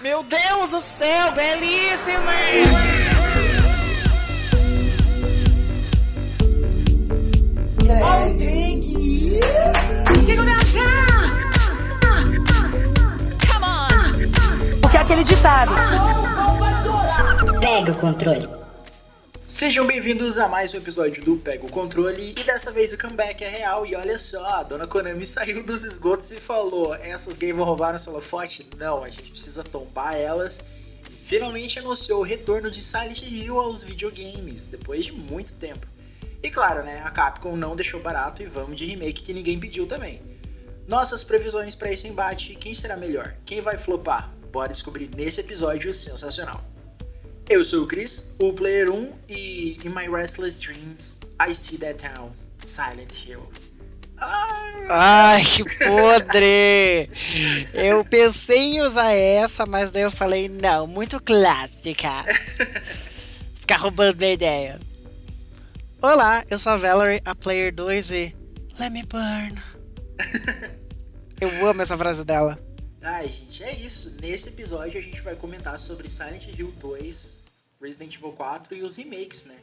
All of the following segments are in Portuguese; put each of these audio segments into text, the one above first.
Meu Deus do céu, belíssima! Porque é aquele ditado. Pega o controle. Sejam bem-vindos a mais um episódio do Pega o Controle e dessa vez o comeback é real e olha só, a dona Konami saiu dos esgotos e falou essas gays vão roubar nosso holofote? Não, a gente precisa tombar elas e finalmente anunciou o retorno de Silent Hill aos videogames, depois de muito tempo. E claro, né, a Capcom não deixou barato e vamos de remake que ninguém pediu também. Nossas previsões para esse embate, quem será melhor? Quem vai flopar? Bora descobrir nesse episódio sensacional. Eu sou o Chris, o Player 1, e in my restless dreams, I see that town, Silent Hill. Ai, que podre! Eu pensei em usar essa, mas daí eu falei, não, muito clássica. Ficar roubando minha ideia. Olá, eu sou a Valerie, a Player 2 e. Let me burn. Eu amo essa frase dela. Ai, gente, é isso. Nesse episódio a gente vai comentar sobre Silent Hill 2, Resident Evil 4 e os remakes, né?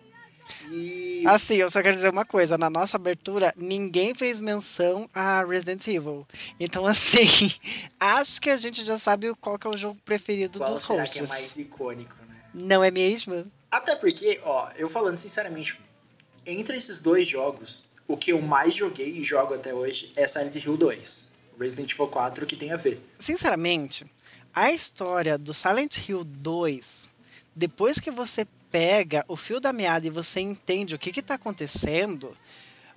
E. Assim, eu só quero dizer uma coisa: na nossa abertura, ninguém fez menção a Resident Evil. Então, assim, acho que a gente já sabe qual que é o jogo preferido qual dos será hosts. que é mais icônico, né? Não é mesmo? Até porque, ó, eu falando sinceramente, entre esses dois jogos, o que eu mais joguei e jogo até hoje é Silent Hill 2. Resident Evil 4 que tem a ver. Sinceramente, a história do Silent Hill 2, depois que você pega o fio da meada e você entende o que que tá acontecendo,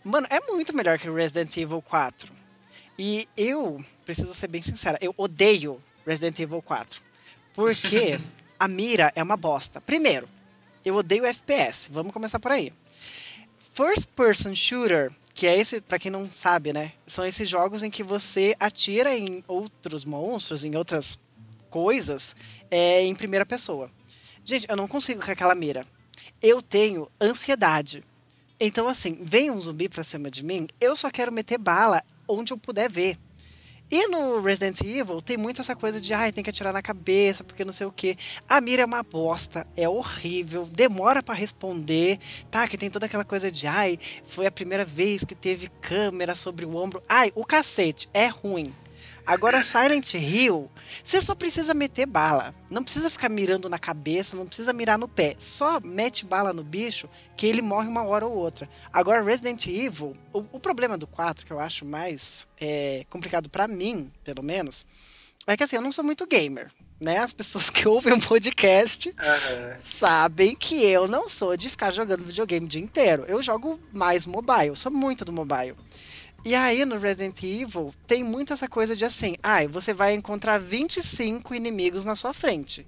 mano, é muito melhor que Resident Evil 4. E eu, preciso ser bem sincera, eu odeio Resident Evil 4. Porque a mira é uma bosta. Primeiro, eu odeio FPS. Vamos começar por aí. First person shooter, que é esse, pra quem não sabe, né? São esses jogos em que você atira em outros monstros, em outras coisas, é, em primeira pessoa. Gente, eu não consigo com aquela mira. Eu tenho ansiedade. Então, assim, vem um zumbi pra cima de mim, eu só quero meter bala onde eu puder ver. E no Resident Evil tem muito essa coisa de, ai, tem que atirar na cabeça, porque não sei o que. A mira é uma bosta, é horrível, demora pra responder, tá? Que tem toda aquela coisa de, ai, foi a primeira vez que teve câmera sobre o ombro. Ai, o cacete, é ruim. Agora, Silent Hill, você só precisa meter bala. Não precisa ficar mirando na cabeça, não precisa mirar no pé. Só mete bala no bicho que ele morre uma hora ou outra. Agora, Resident Evil, o, o problema do 4, que eu acho mais é, complicado pra mim, pelo menos, é que assim, eu não sou muito gamer. Né? As pessoas que ouvem um podcast Aham. sabem que eu não sou de ficar jogando videogame o dia inteiro. Eu jogo mais mobile, sou muito do mobile. E aí no Resident Evil tem muito essa coisa de assim, ai, você vai encontrar 25 inimigos na sua frente.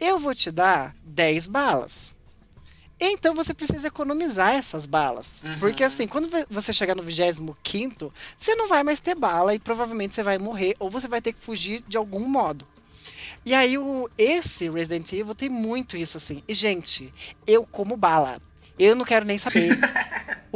Eu vou te dar 10 balas. Então você precisa economizar essas balas. Uhum. Porque assim, quando vo- você chegar no 25, você não vai mais ter bala e provavelmente você vai morrer ou você vai ter que fugir de algum modo. E aí o esse Resident Evil tem muito isso assim. E gente, eu como bala. Eu não quero nem saber.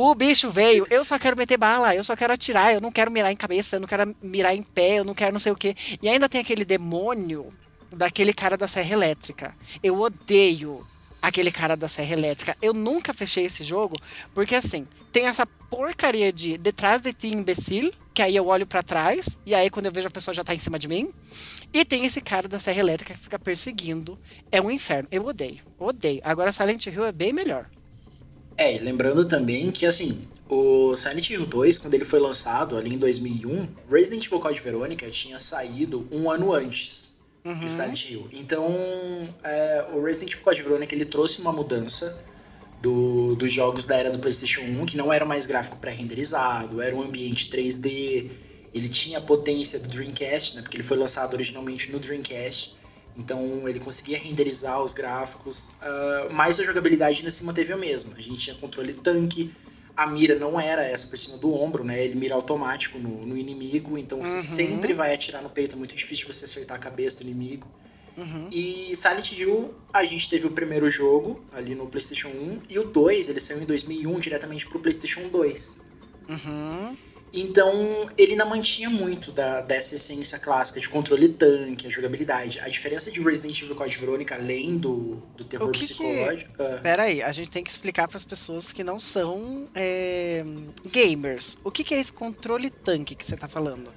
O bicho veio, eu só quero meter bala, eu só quero atirar, eu não quero mirar em cabeça, eu não quero mirar em pé, eu não quero não sei o que. E ainda tem aquele demônio daquele cara da serra elétrica. Eu odeio aquele cara da serra elétrica. Eu nunca fechei esse jogo, porque assim, tem essa porcaria de detrás de ti imbecil, que aí eu olho pra trás, e aí quando eu vejo a pessoa já tá em cima de mim. E tem esse cara da serra elétrica que fica perseguindo. É um inferno. Eu odeio, odeio. Agora Silent Hill é bem melhor. É, e lembrando também que, assim, o Silent Hill 2, quando ele foi lançado ali em 2001, Resident Evil Code Verônica tinha saído um ano antes de Silent Hill. Então, é, o Resident Evil Code Verônica, ele trouxe uma mudança do, dos jogos da era do PlayStation 1, que não era mais gráfico pré-renderizado, era um ambiente 3D, ele tinha a potência do Dreamcast, né, porque ele foi lançado originalmente no Dreamcast, então ele conseguia renderizar os gráficos, ah, mas a jogabilidade ainda se manteve a mesma. A gente tinha controle tanque, a mira não era essa por cima do ombro, né? Ele mira automático no, no inimigo, então você sempre vai atirar no peito, é muito difícil você acertar a cabeça do inimigo. E Silent Hill, a gente teve o primeiro jogo ali no PlayStation 1 e o 2, ele saiu em 2001 diretamente pro PlayStation 2. Uhum. Então, ele não mantinha muito da, dessa essência clássica de controle tanque, a jogabilidade. A diferença de Resident Evil Code Verônica, além do, do terror que psicológico. Que... Uh... Pera aí, a gente tem que explicar para as pessoas que não são é... gamers. O que, que é esse controle tanque que você tá falando?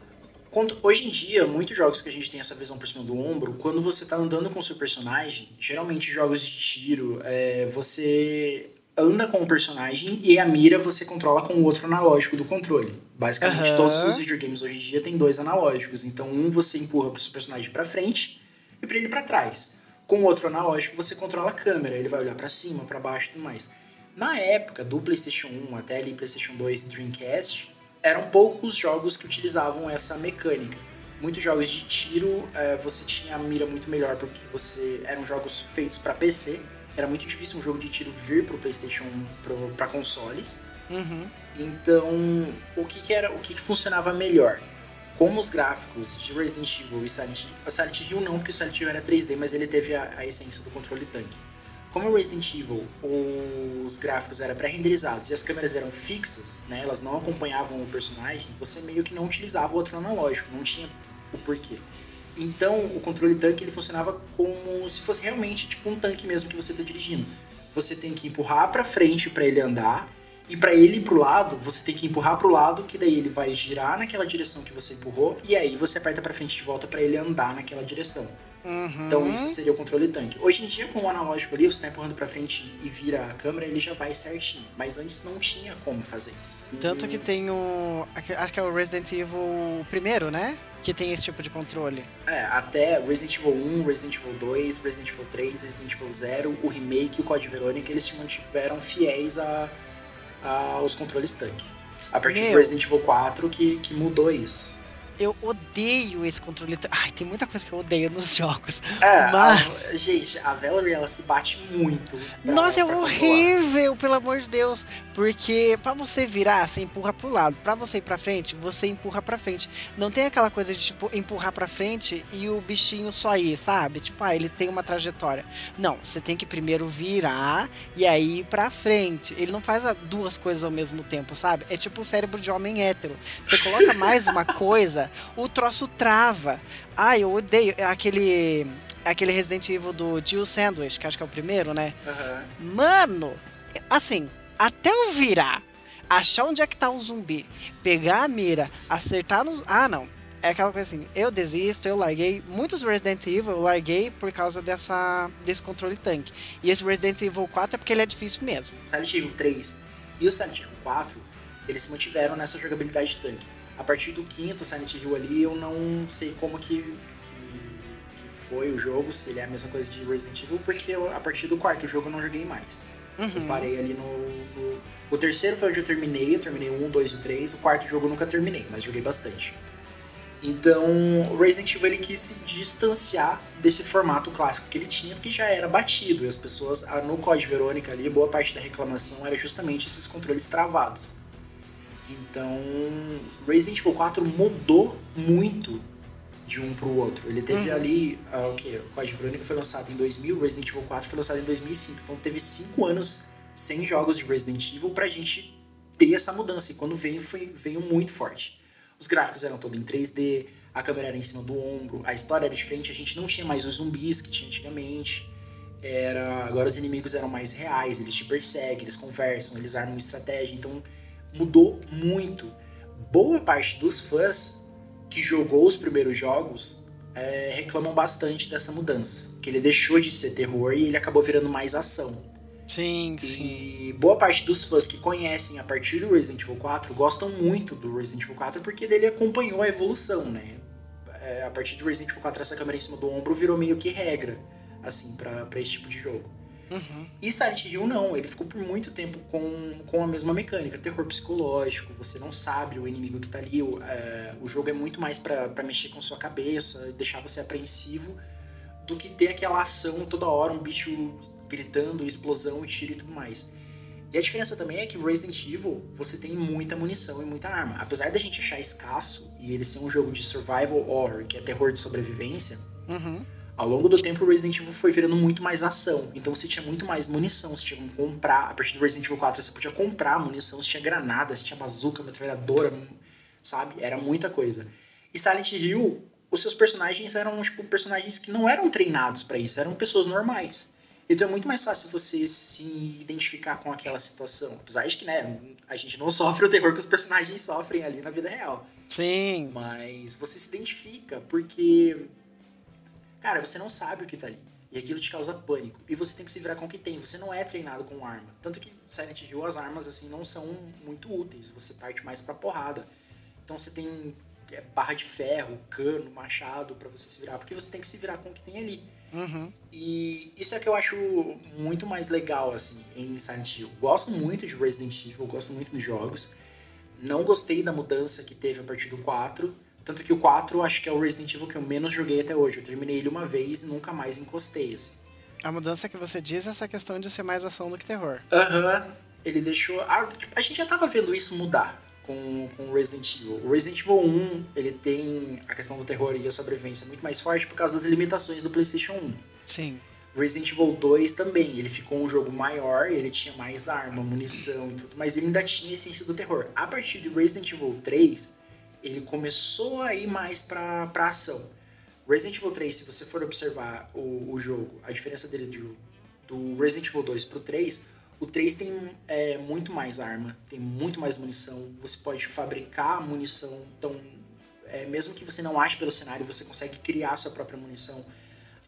Hoje em dia, muitos jogos que a gente tem essa visão por cima do ombro, quando você tá andando com o seu personagem, geralmente jogos de tiro, é, você anda com o personagem e a mira você controla com o outro analógico do controle. Basicamente, uhum. todos os videogames hoje em dia têm dois analógicos. Então, um você empurra o seu personagem para frente e para ele para trás. Com o outro analógico, você controla a câmera, ele vai olhar para cima, para baixo e tudo mais. Na época do PlayStation 1 até ali PlayStation 2 e Dreamcast, eram poucos jogos que utilizavam essa mecânica. Muitos jogos de tiro, é, você tinha a mira muito melhor porque você eram jogos feitos para PC era muito difícil um jogo de tiro vir pro PlayStation para consoles. Uhum. Então, o que, que era, o que, que, funcionava melhor? Como os gráficos de Resident Evil e Silent Hill, Silent Hill não, porque o Silent Hill era 3D, mas ele teve a, a essência do controle tanque. Como o Resident Evil, os gráficos eram pré-renderizados e as câmeras eram fixas, né, elas não acompanhavam o personagem, você meio que não utilizava o outro analógico, não tinha o porquê. Então, o controle tanque ele funcionava como se fosse realmente tipo um tanque mesmo que você está dirigindo. Você tem que empurrar para frente para ele andar e para ele ir pro lado, você tem que empurrar pro lado que daí ele vai girar naquela direção que você empurrou e aí você aperta para frente de volta para ele andar naquela direção. Uhum. Então isso seria o controle tanque. Hoje em dia com o analógico ali, você tá empurrando para frente e vira a câmera, ele já vai certinho. Mas antes não tinha como fazer isso. Tanto que tem o acho que é o Resident Evil primeiro, né? que tem esse tipo de controle. É, até Resident Evil 1, Resident Evil 2, Resident Evil 3, Resident Evil 0, o remake e o Code Verônica, eles se mantiveram fiéis a, a, aos controles tanque. A partir Meu. do Resident Evil 4 que, que mudou isso. Eu odeio esse controle. Ai, tem muita coisa que eu odeio nos jogos. É, mas... a, gente, a Valerie ela se bate muito. Pra, Nossa, é horrível, pelo amor de Deus. Porque para você virar, você empurra pro lado. para você ir pra frente, você empurra pra frente. Não tem aquela coisa de, tipo, empurrar pra frente e o bichinho só ir, sabe? Tipo, ah, ele tem uma trajetória. Não, você tem que primeiro virar e aí ir pra frente. Ele não faz duas coisas ao mesmo tempo, sabe? É tipo o cérebro de homem hétero. Você coloca mais uma coisa o troço trava. Ah, eu odeio aquele aquele Resident Evil do Jill Sandwich, que acho que é o primeiro, né? Uhum. Mano, assim, até eu virar, achar onde é que tá o zumbi, pegar a mira, acertar nos. Ah, não. É aquela coisa assim, eu desisto, eu larguei. Muitos Resident Evil eu larguei por causa dessa, desse controle tanque. E esse Resident Evil 4 é porque ele é difícil mesmo. Silent Evil 3 e o Silent Evil 4, eles se mantiveram nessa jogabilidade de tanque. A partir do quinto Silent Hill ali, eu não sei como que, que, que, foi o jogo, se ele é a mesma coisa de Resident Evil, porque eu, a partir do quarto jogo eu não joguei mais. Uhum. Eu parei ali no, no, O terceiro foi onde eu terminei, eu terminei um, dois e três. O quarto jogo eu nunca terminei, mas joguei bastante. Então, o Resident Evil ele quis se distanciar desse formato clássico que ele tinha, porque já era batido. E as pessoas, no Code Verônica ali, boa parte da reclamação era justamente esses controles travados. Então, Resident Evil 4 mudou muito de um pro outro. Ele teve uhum. ali, ah, o que? O Código Verônica foi lançado em 2000, Resident Evil 4 foi lançado em 2005. Então teve 5 anos sem jogos de Resident Evil pra gente ter essa mudança. E quando veio, foi, veio muito forte. Os gráficos eram todos em 3D, a câmera era em cima do ombro, a história era diferente, a gente não tinha mais os zumbis que tinha antigamente. Era, agora os inimigos eram mais reais, eles te perseguem, eles conversam, eles armam estratégia. Então mudou muito. Boa parte dos fãs que jogou os primeiros jogos é, reclamam bastante dessa mudança. Que ele deixou de ser terror e ele acabou virando mais ação. Sim, e sim. boa parte dos fãs que conhecem a partir do Resident Evil 4 gostam muito do Resident Evil 4 porque dele acompanhou a evolução, né? É, a partir do Resident Evil 4 essa câmera em cima do ombro virou meio que regra, assim, para esse tipo de jogo. Uhum. E Silent Hill não, ele ficou por muito tempo com, com a mesma mecânica, terror psicológico, você não sabe o inimigo que tá ali, o, é, o jogo é muito mais para mexer com sua cabeça, deixar você apreensivo, do que ter aquela ação toda hora, um bicho gritando, explosão, tiro e tudo mais. E a diferença também é que Resident Evil você tem muita munição e muita arma. Apesar da gente achar escasso e ele ser um jogo de survival horror, que é terror de sobrevivência, uhum. Ao longo do tempo, o Resident Evil foi virando muito mais ação. Então você tinha muito mais munição, você tinha comprar. A partir do Resident Evil 4 você podia comprar munição, você tinha granadas, você tinha bazuca, metralhadora. sabe? Era muita coisa. E Silent Hill, os seus personagens eram, tipo, personagens que não eram treinados para isso, eram pessoas normais. Então é muito mais fácil você se identificar com aquela situação. Apesar de que, né, a gente não sofre o terror que os personagens sofrem ali na vida real. Sim. Mas você se identifica porque. Cara, você não sabe o que tá ali. E aquilo te causa pânico. E você tem que se virar com o que tem. Você não é treinado com arma. Tanto que Silent Hill, as armas, assim, não são muito úteis. Você parte mais pra porrada. Então você tem é, barra de ferro, cano, machado para você se virar. Porque você tem que se virar com o que tem ali. Uhum. E isso é que eu acho muito mais legal, assim, em Silent Hill. Gosto muito de Resident Evil, gosto muito dos jogos. Não gostei da mudança que teve a partir do 4. Tanto que o 4 acho que é o Resident Evil que eu menos joguei até hoje. Eu terminei ele uma vez e nunca mais encostei, assim. A mudança que você diz é essa questão de ser mais ação do que terror. Aham. Uhum. Ele deixou. A, a gente já tava vendo isso mudar com, com o Resident Evil. O Resident Evil 1, ele tem a questão do terror e a sobrevivência muito mais forte por causa das limitações do PlayStation 1. Sim. Resident Evil 2 também, ele ficou um jogo maior, ele tinha mais arma, munição e tudo, mas ele ainda tinha a essência do terror. A partir de Resident Evil 3, ele começou a ir mais pra, pra ação. Resident Evil 3, se você for observar o, o jogo, a diferença dele do, do Resident Evil 2 pro 3, o 3 tem é, muito mais arma, tem muito mais munição, você pode fabricar munição, então, é, mesmo que você não ache pelo cenário, você consegue criar sua própria munição.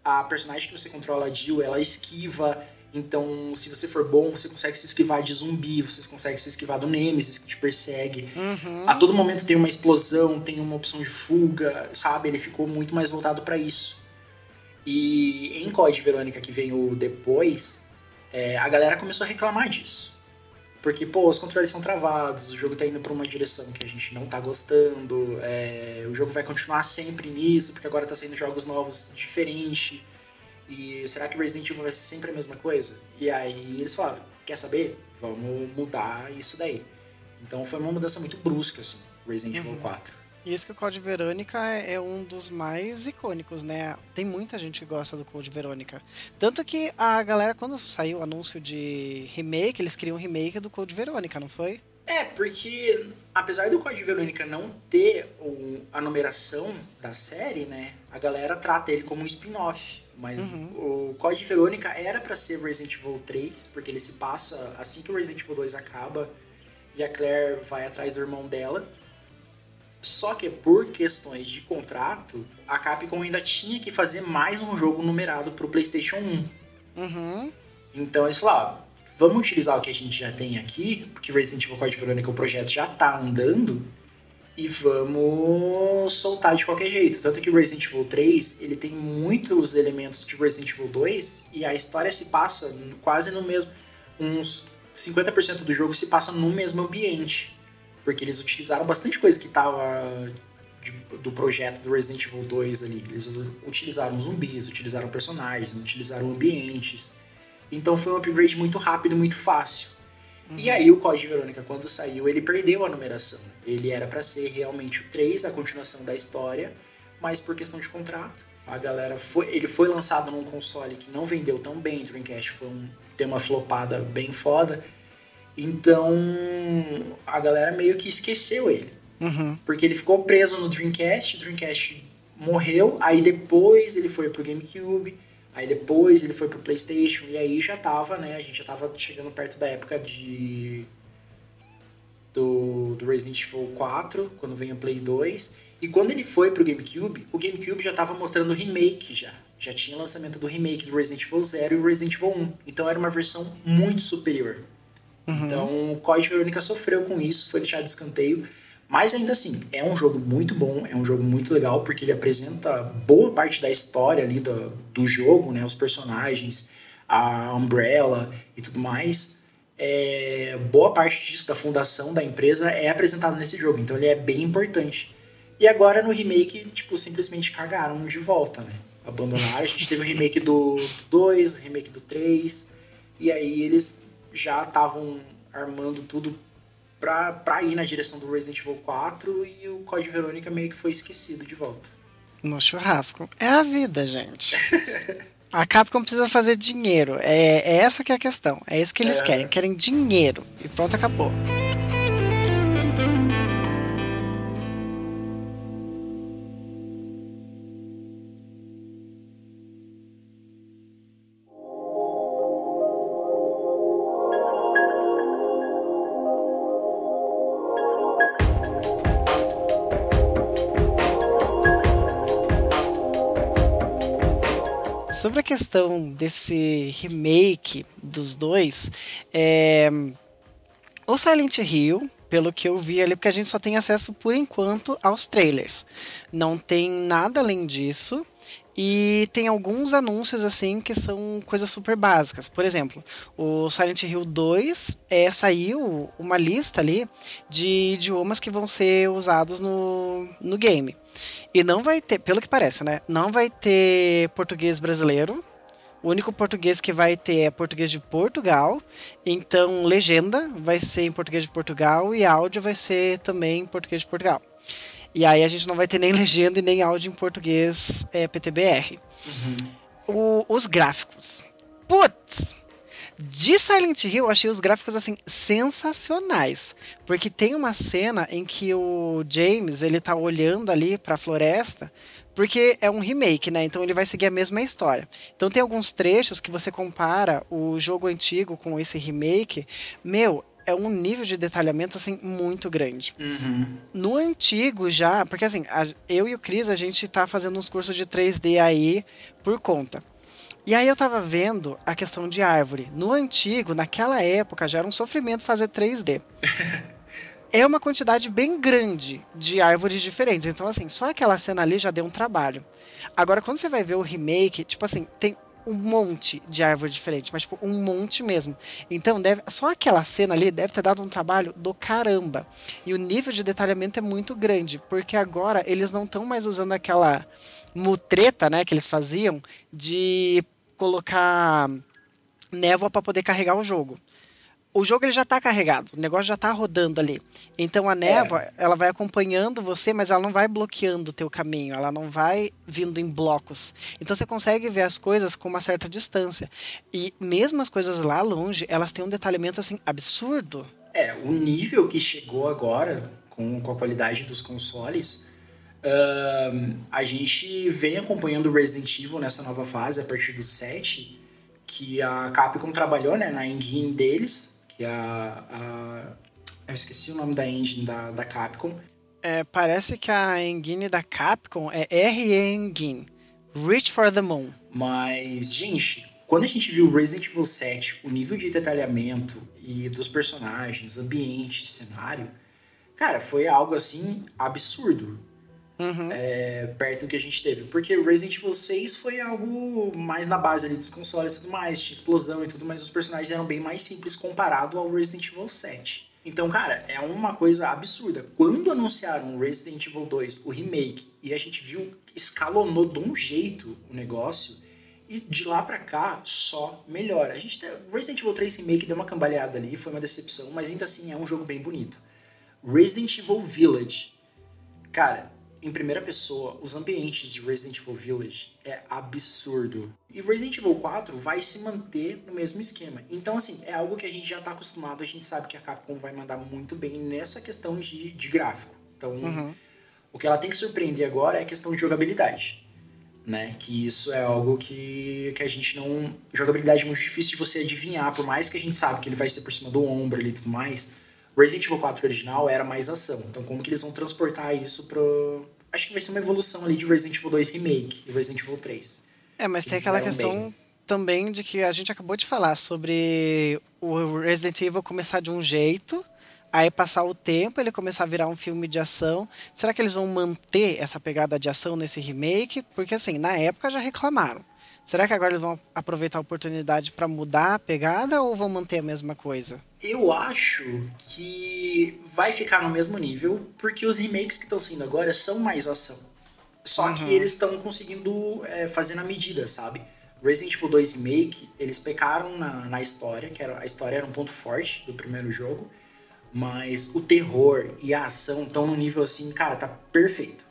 A personagem que você controla, a Jill, ela esquiva, então se você for bom, você consegue se esquivar de zumbi, você consegue se esquivar do Nemesis que te persegue. Uhum. A todo momento tem uma explosão, tem uma opção de fuga, sabe? Ele ficou muito mais voltado para isso. E em Code Verônica, que veio depois, é, a galera começou a reclamar disso. Porque, pô, os controles são travados, o jogo tá indo pra uma direção que a gente não tá gostando, é, o jogo vai continuar sempre nisso, porque agora tá saindo jogos novos diferentes. E será que Resident Evil vai ser sempre a mesma coisa? E aí eles falaram, quer saber? Vamos mudar isso daí. Então foi uma mudança muito brusca, assim, Resident Evil 4. E isso que o Code Verônica é, é, um dos mais icônicos, né? Tem muita gente que gosta do Code Verônica. Tanto que a galera, quando saiu o anúncio de remake, eles queriam um remake do Code Verônica, não foi? É, porque apesar do Code Verônica não ter a numeração da série, né? A galera trata ele como um spin-off. Mas uhum. o Code Verônica era para ser Resident Evil 3, porque ele se passa assim que o Resident Evil 2 acaba e a Claire vai atrás do irmão dela. Só que por questões de contrato, a Capcom ainda tinha que fazer mais um jogo numerado pro PlayStation 1. Uhum. Então eles falaram: ah, vamos utilizar o que a gente já tem aqui, porque Resident Evil Code Verônica, o projeto já tá andando, e vamos soltar de qualquer jeito. Tanto que Resident Evil 3 ele tem muitos elementos de Resident Evil 2 e a história se passa quase no mesmo. Uns 50% do jogo se passa no mesmo ambiente porque eles utilizaram bastante coisa que tava de, do projeto do Resident Evil 2 ali. Eles utilizaram zumbis, utilizaram personagens, utilizaram ambientes. Então foi um upgrade muito rápido, muito fácil. Uhum. E aí o Código Verônica, quando saiu, ele perdeu a numeração. Ele era para ser realmente o 3, a continuação da história, mas por questão de contrato, a galera foi, ele foi lançado num console que não vendeu tão bem, Dreamcast foi um, tem uma flopada bem foda. Então a galera meio que esqueceu ele. Uhum. Porque ele ficou preso no Dreamcast, o Dreamcast morreu, aí depois ele foi pro GameCube, aí depois ele foi pro PlayStation, e aí já tava, né? A gente já tava chegando perto da época de. Do, do Resident Evil 4, quando veio o Play 2. E quando ele foi pro GameCube, o GameCube já tava mostrando o remake já. Já tinha lançamento do remake do Resident Evil 0 e o Resident Evil 1. Então era uma versão muito superior. Uhum. Então, o Code Verônica sofreu com isso, foi deixado de escanteio. Mas ainda assim, é um jogo muito bom, é um jogo muito legal, porque ele apresenta boa parte da história ali do, do jogo, né? Os personagens, a Umbrella e tudo mais. É, boa parte disso, da fundação da empresa, é apresentado nesse jogo, então ele é bem importante. E agora no remake, tipo, simplesmente cagaram de volta, né? Abandonaram. A gente teve o remake do 2, o remake do 3, e aí eles já estavam armando tudo pra, pra ir na direção do Resident Evil 4 e o Code Verônica meio que foi esquecido de volta. No churrasco. É a vida, gente. a Capcom precisa fazer dinheiro. É, é essa que é a questão. É isso que eles é... querem. Querem dinheiro. E pronto, acabou. Questão desse remake dos dois, é... o Silent Hill, pelo que eu vi ali, porque a gente só tem acesso por enquanto aos trailers. Não tem nada além disso. E tem alguns anúncios assim que são coisas super básicas. Por exemplo, o Silent Hill 2 é, saiu uma lista ali de idiomas que vão ser usados no, no game. E não vai ter, pelo que parece, né? Não vai ter português brasileiro. O único português que vai ter é português de Portugal. Então, legenda vai ser em português de Portugal e áudio vai ser também em português de Portugal. E aí a gente não vai ter nem legenda e nem áudio em português é, PTBR. Uhum. O, os gráficos. Putz! De Silent Hill, eu achei os gráficos assim sensacionais, porque tem uma cena em que o James, ele tá olhando ali para a floresta, porque é um remake, né? Então ele vai seguir a mesma história. Então tem alguns trechos que você compara o jogo antigo com esse remake, meu, é um nível de detalhamento assim muito grande. Uhum. No antigo já, porque assim, a, eu e o Cris a gente tá fazendo uns cursos de 3D aí por conta. E aí eu tava vendo a questão de árvore. No antigo, naquela época, já era um sofrimento fazer 3D. é uma quantidade bem grande de árvores diferentes. Então, assim, só aquela cena ali já deu um trabalho. Agora, quando você vai ver o remake, tipo assim, tem um monte de árvore diferente, mas tipo, um monte mesmo. Então, deve, só aquela cena ali deve ter dado um trabalho do caramba. E o nível de detalhamento é muito grande, porque agora eles não estão mais usando aquela mutreta, né, que eles faziam de colocar névoa para poder carregar o jogo o jogo ele já está carregado, o negócio já está rodando ali. Então a névoa, é. ela vai acompanhando você, mas ela não vai bloqueando o teu caminho, ela não vai vindo em blocos. Então você consegue ver as coisas com uma certa distância. E mesmo as coisas lá longe, elas têm um detalhamento assim absurdo. É, o nível que chegou agora com, com a qualidade dos consoles, uh, a gente vem acompanhando o Resident Evil nessa nova fase a partir do 7, que a Capcom trabalhou né, na engine deles, que é a, a, eu esqueci o nome da engine da, da Capcom. É, parece que a engine da Capcom é RE Engine, Reach for the Moon. Mas, gente, quando a gente viu Resident Evil 7, o nível de detalhamento e dos personagens, ambiente, cenário, cara, foi algo assim absurdo. Uhum. É, perto do que a gente teve. Porque Resident Evil 6 foi algo mais na base ali dos consoles e tudo mais, tinha explosão e tudo, mas os personagens eram bem mais simples comparado ao Resident Evil 7. Então, cara, é uma coisa absurda. Quando anunciaram Resident Evil 2, o remake, e a gente viu, escalonou de um jeito o negócio, e de lá pra cá só melhora. A gente tem, Resident Evil 3 Remake deu uma cambaleada ali, foi uma decepção, mas ainda assim é um jogo bem bonito. Resident Evil Village. Cara, em primeira pessoa, os ambientes de Resident Evil Village é absurdo. E Resident Evil 4 vai se manter no mesmo esquema. Então, assim, é algo que a gente já está acostumado, a gente sabe que a Capcom vai mandar muito bem nessa questão de, de gráfico. Então, uhum. o que ela tem que surpreender agora é a questão de jogabilidade. Né? Que isso é algo que, que a gente não. Jogabilidade é muito difícil de você adivinhar, por mais que a gente sabe que ele vai ser por cima do ombro ali e tudo mais. Resident Evil 4 original era mais ação. Então, como que eles vão transportar isso pro, acho que vai ser uma evolução ali de Resident Evil 2 Remake e Resident Evil 3. É, mas Eles tem aquela questão bem. também de que a gente acabou de falar sobre o Resident Evil começar de um jeito, aí passar o tempo, ele começar a virar um filme de ação. Será que eles vão manter essa pegada de ação nesse remake? Porque assim, na época já reclamaram. Será que agora eles vão aproveitar a oportunidade para mudar a pegada ou vão manter a mesma coisa? Eu acho que vai ficar no mesmo nível, porque os remakes que estão saindo agora são mais ação. Só uhum. que eles estão conseguindo é, fazer na medida, sabe? Resident Evil 2 Remake, eles pecaram na, na história, que era, a história era um ponto forte do primeiro jogo, mas o terror e a ação estão no nível assim, cara, tá perfeito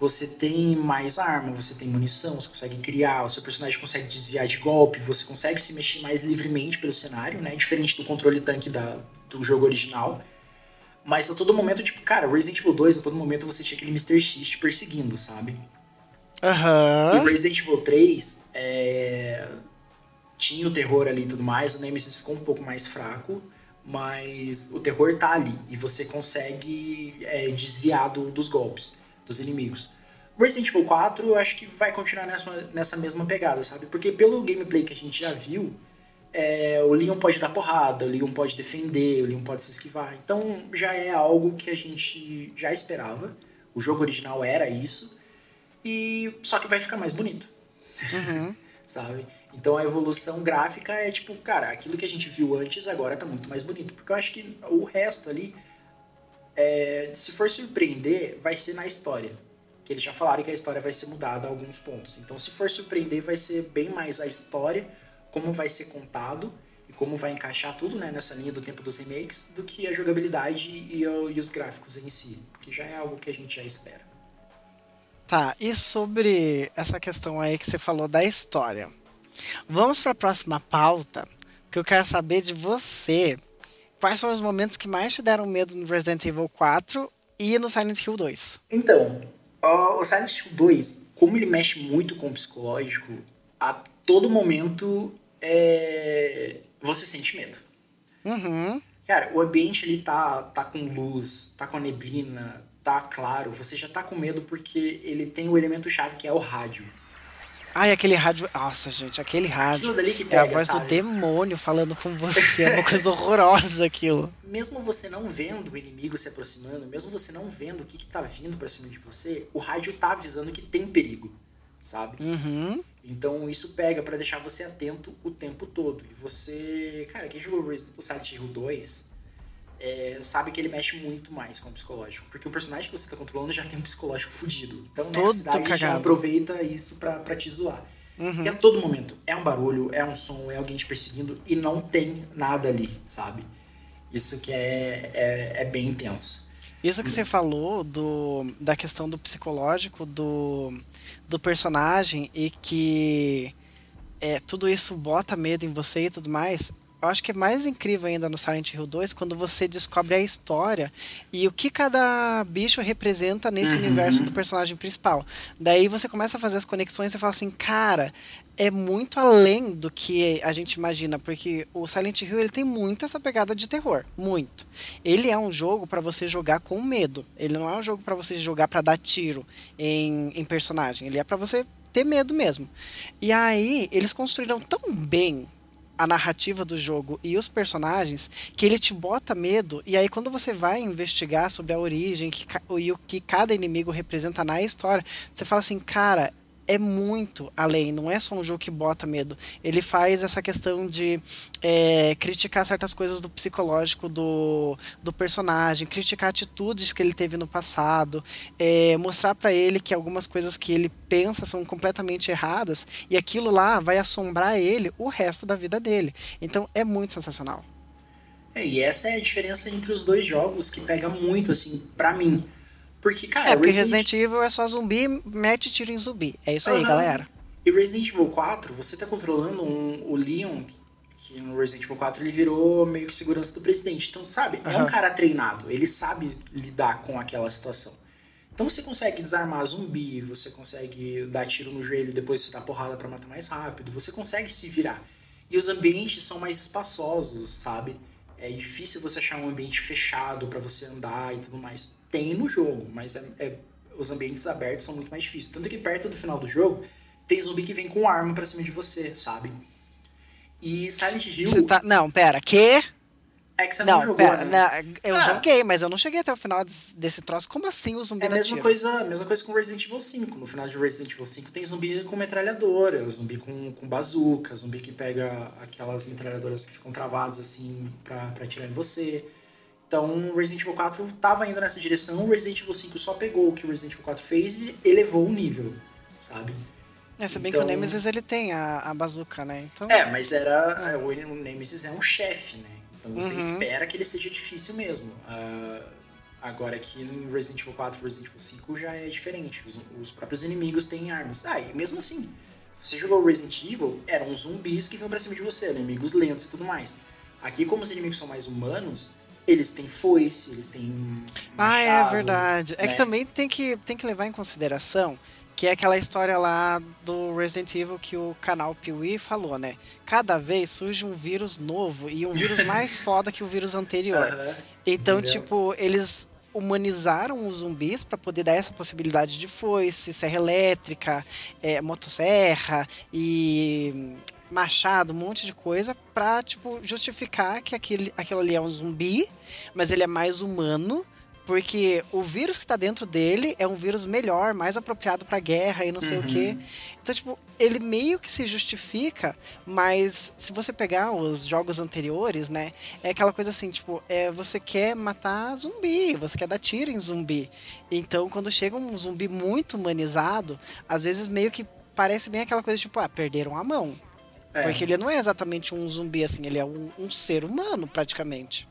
você tem mais arma, você tem munição, você consegue criar, o seu personagem consegue desviar de golpe, você consegue se mexer mais livremente pelo cenário, né? Diferente do controle tanque da, do jogo original. Mas a todo momento, tipo, cara, Resident Evil 2, a todo momento você tinha aquele Mr. X te perseguindo, sabe? Uhum. E Resident Evil 3 é... tinha o terror ali e tudo mais, o Nemesis ficou um pouco mais fraco, mas o terror tá ali e você consegue é, desviar do, dos golpes dos inimigos. Resident Evil 4 eu acho que vai continuar nessa, nessa mesma pegada, sabe? Porque pelo gameplay que a gente já viu, é, o Leon pode dar porrada, o Leon pode defender, o Leon pode se esquivar. Então já é algo que a gente já esperava. O jogo original era isso. E só que vai ficar mais bonito. Uhum. sabe? Então a evolução gráfica é tipo, cara, aquilo que a gente viu antes agora tá muito mais bonito. Porque eu acho que o resto ali, é, se for surpreender, vai ser na história. Que eles já falaram que a história vai ser mudada a alguns pontos. Então, se for surpreender, vai ser bem mais a história, como vai ser contado e como vai encaixar tudo né, nessa linha do tempo dos remakes, do que a jogabilidade e, e os gráficos em si. Que já é algo que a gente já espera. Tá, e sobre essa questão aí que você falou da história. Vamos para a próxima pauta, que eu quero saber de você. Quais foram os momentos que mais te deram medo no Resident Evil 4 e no Silent Hill 2? Então, o Silent Hill 2, como ele mexe muito com o psicológico, a todo momento é... você sente medo. Uhum. Cara, o ambiente ali tá, tá com luz, tá com neblina, tá claro. Você já tá com medo porque ele tem o elemento chave que é o rádio. Ai, aquele rádio. Nossa, gente, aquele rádio. Aquilo dali que pega, é a voz sabe? do demônio falando com você. É uma coisa horrorosa aquilo. Mesmo você não vendo o inimigo se aproximando, mesmo você não vendo o que, que tá vindo pra cima de você, o rádio tá avisando que tem perigo, sabe? Uhum. Então isso pega pra deixar você atento o tempo todo. E você. Cara, quem jogou o Silent Hill 2 é, sabe que ele mexe muito mais com o psicológico. Porque o personagem que você tá controlando já tem um psicológico fudido. Então, né, a Todo cidade já cagado. aproveita isso pra, pra te zoar. Uhum. E a todo momento é um barulho, é um som, é alguém te perseguindo e não tem nada ali, sabe? Isso que é, é, é bem intenso. Isso que você falou do, da questão do psicológico do, do personagem e que é, tudo isso bota medo em você e tudo mais. Eu acho que é mais incrível ainda no Silent Hill 2 quando você descobre a história e o que cada bicho representa nesse Uhum. universo do personagem principal. Daí você começa a fazer as conexões e fala assim, cara, é muito além do que a gente imagina, porque o Silent Hill ele tem muito essa pegada de terror, muito. Ele é um jogo para você jogar com medo. Ele não é um jogo para você jogar para dar tiro em, em personagem. Ele é para você ter medo mesmo. E aí eles construíram tão bem a narrativa do jogo e os personagens que ele te bota medo e aí quando você vai investigar sobre a origem que, e o que cada inimigo representa na história você fala assim cara é muito além, não é só um jogo que bota medo. Ele faz essa questão de é, criticar certas coisas do psicológico do, do personagem, criticar atitudes que ele teve no passado, é, mostrar pra ele que algumas coisas que ele pensa são completamente erradas e aquilo lá vai assombrar ele o resto da vida dele. Então é muito sensacional. É, e essa é a diferença entre os dois jogos que pega muito, assim, pra mim. Porque, cara, é, porque Resident Resident Evil é só zumbi, mete tiro em zumbi. É isso aí, Aham. galera. E Resident Evil 4, você tá controlando um, o Leon, que no Resident Evil 4 ele virou meio que segurança do presidente. Então, sabe, é um cara treinado, ele sabe lidar com aquela situação. Então você consegue desarmar zumbi, você consegue dar tiro no joelho e depois você dá porrada pra matar mais rápido, você consegue se virar. E os ambientes são mais espaçosos, sabe? É difícil você achar um ambiente fechado pra você andar e tudo mais. Tem no jogo, mas é- é- os ambientes abertos são muito mais difíceis. Tanto que perto do final do jogo, tem zumbi que vem com arma pra cima de você, sabe? E Silent Hill tá... Não, pera, que? é que você não, Não, jogou, pera, né? não, eu Ah. joguei, mas eu não cheguei até o final desse, troço. Como assim o zumbi É a mesma coisa, mesma coisa com Resident Evil 5. No final de Resident Evil 5 tem zumbi com metralhadora, zumbi com, com bazuca, zumbi que pega aquelas metralhadoras que ficam travadas assim pra, pra atirar em você. Então Resident Evil 4 tava indo nessa direção, Resident Evil 5 só pegou o que o Resident Evil 4 fez e elevou o nível, sabe? É, se bem Então- que o Nemesis ele tem a, a bazuca, né? Então, É, mas era. O o Nemesis é um chefe, né? Então você Uhum. espera que ele seja difícil mesmo. Ah, agora aqui em Resident Evil 4 e Resident Evil 5 já é diferente. Os, os próprios inimigos têm armas. Ah, e mesmo assim, você jogou Resident Evil, eram zumbis que vinham pra cima de você, inimigos lentos e tudo mais. Aqui, como os inimigos são mais humanos, eles têm foice, eles têm. Ah, é verdade. É né? que também tem que, tem que levar em consideração que é aquela história lá do Resident Evil que o canal Piuí falou, né? Cada vez surge um vírus novo e um vírus mais foda que o vírus anterior. Aham. Então, entendeu? tipo, eles humanizaram os zumbis para poder dar essa possibilidade de foice, serra elétrica, é, motosserra e machado, um monte de coisa pra, tipo, justificar que aquele, aquilo ali é um zumbi, mas ele é mais humano porque o vírus que está dentro dele é um vírus melhor, mais apropriado para guerra e não sei uhum. o quê. Então, tipo, ele meio que se justifica, mas se você pegar os jogos anteriores, né, é aquela coisa assim, tipo, é, você quer matar zumbi, você quer dar tiro em zumbi. Então, quando chega um zumbi muito humanizado, às vezes meio que parece bem aquela coisa tipo, ah, perderam a mão. É. Porque ele não é exatamente um zumbi assim, ele é um, um ser humano praticamente.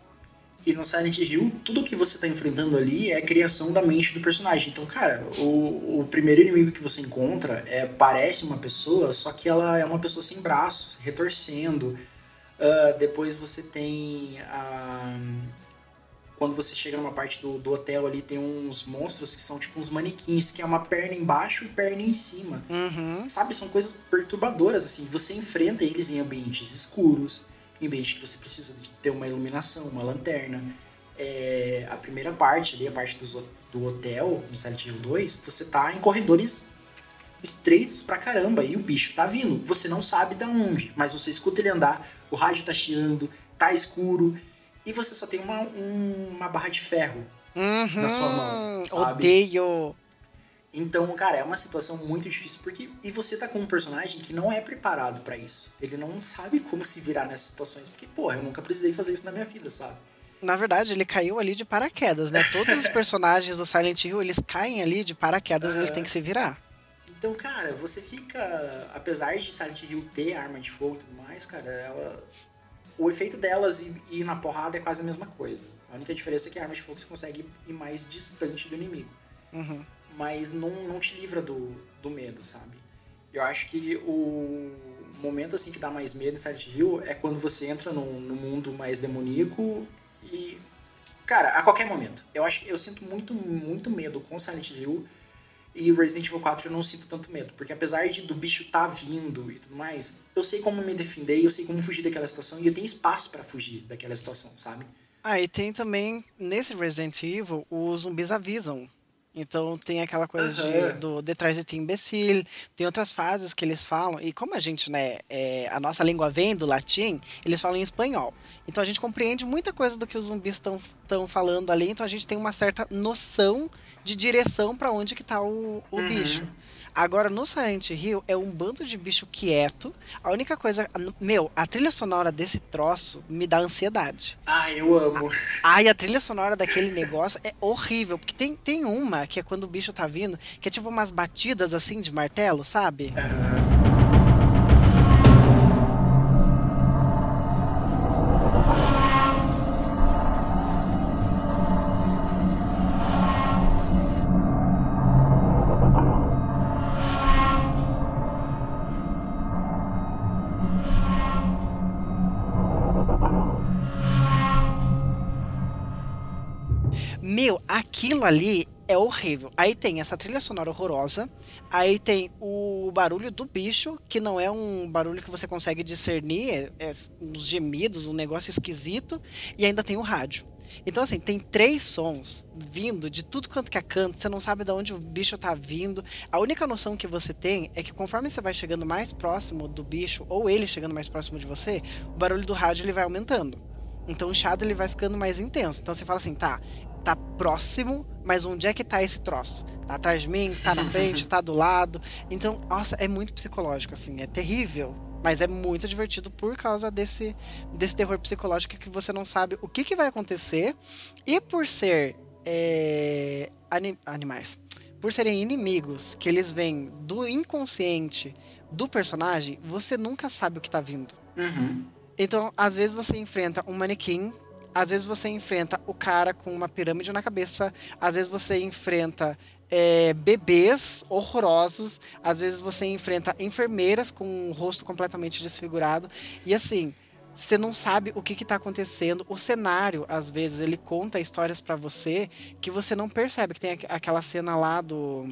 E no Silent Hill, tudo que você está enfrentando ali é a criação da mente do personagem. Então, cara, o, o primeiro inimigo que você encontra é parece uma pessoa, só que ela é uma pessoa sem braços, retorcendo. Uh, depois você tem a. Quando você chega numa parte do, do hotel ali, tem uns monstros que são tipo uns manequins, que é uma perna embaixo e perna em cima. Uhum. Sabe? São coisas perturbadoras, assim. Você enfrenta eles em ambientes escuros em de que você precisa de ter uma iluminação, uma lanterna. É, a primeira parte ali, a parte do, do hotel, no Silent Hill 2, você tá em corredores estreitos pra caramba e o bicho tá vindo. Você não sabe da onde, mas você escuta ele andar, o rádio tá chiando, tá escuro e você só tem uma, um, uma barra de ferro uhum, na sua mão, sabe? Odeio! Então, cara, é uma situação muito difícil porque e você tá com um personagem que não é preparado para isso. Ele não sabe como se virar nessas situações porque, porra, eu nunca precisei fazer isso na minha vida, sabe? Na verdade, ele caiu ali de paraquedas, né? Todos os personagens do Silent Hill, eles caem ali de paraquedas, eles têm que se virar. Então, cara, você fica, apesar de Silent Hill ter arma de fogo e tudo mais, cara, ela o efeito delas e ir na porrada é quase a mesma coisa. A única diferença é que a arma de fogo você consegue ir mais distante do inimigo. Uhum mas não, não te livra do, do medo, sabe? Eu acho que o momento assim que dá mais medo em Silent Hill é quando você entra no mundo mais demoníaco e cara, a qualquer momento. Eu acho eu sinto muito muito medo com Silent Hill e Resident Evil 4 eu não sinto tanto medo, porque apesar de do bicho tá vindo e tudo mais, eu sei como me defender, eu sei como fugir daquela situação e eu tenho espaço para fugir daquela situação, sabe? Ah, e tem também nesse Resident Evil os zumbis avisam então tem aquela coisa uhum. de, do detrás de ti imbecil, tem outras fases que eles falam, e como a gente, né, é, a nossa língua vem do latim, eles falam em espanhol. Então a gente compreende muita coisa do que os zumbis estão falando ali, então a gente tem uma certa noção de direção para onde que tá o, o uhum. bicho. Agora, no Silent Hill, é um bando de bicho quieto. A única coisa. Meu, a trilha sonora desse troço me dá ansiedade. Ah, eu amo. Ai, a trilha sonora daquele negócio é horrível. Porque tem, tem uma que é quando o bicho tá vindo, que é tipo umas batidas assim de martelo, sabe? Uhum. Aquilo ali é horrível. Aí tem essa trilha sonora horrorosa. Aí tem o barulho do bicho, que não é um barulho que você consegue discernir, é, é uns gemidos, um negócio esquisito. E ainda tem o rádio. Então, assim, tem três sons vindo de tudo quanto que é canto, você não sabe de onde o bicho tá vindo. A única noção que você tem é que conforme você vai chegando mais próximo do bicho, ou ele chegando mais próximo de você, o barulho do rádio ele vai aumentando. Então o chiado ele vai ficando mais intenso. Então você fala assim, tá, tá próximo, mas onde é que tá esse troço? Tá atrás de mim, tá na frente, tá do lado. Então, nossa, é muito psicológico, assim, é terrível. Mas é muito divertido por causa desse, desse terror psicológico que você não sabe o que, que vai acontecer. E por ser é, anim, animais, por serem inimigos, que eles vêm do inconsciente do personagem, você nunca sabe o que tá vindo. Uhum. Então, às vezes você enfrenta um manequim às vezes você enfrenta o cara com uma pirâmide na cabeça, às vezes você enfrenta é, bebês horrorosos, às vezes você enfrenta enfermeiras com o rosto completamente desfigurado, e assim, você não sabe o que está acontecendo. O cenário, às vezes, ele conta histórias para você que você não percebe. Que tem aquela cena lá do.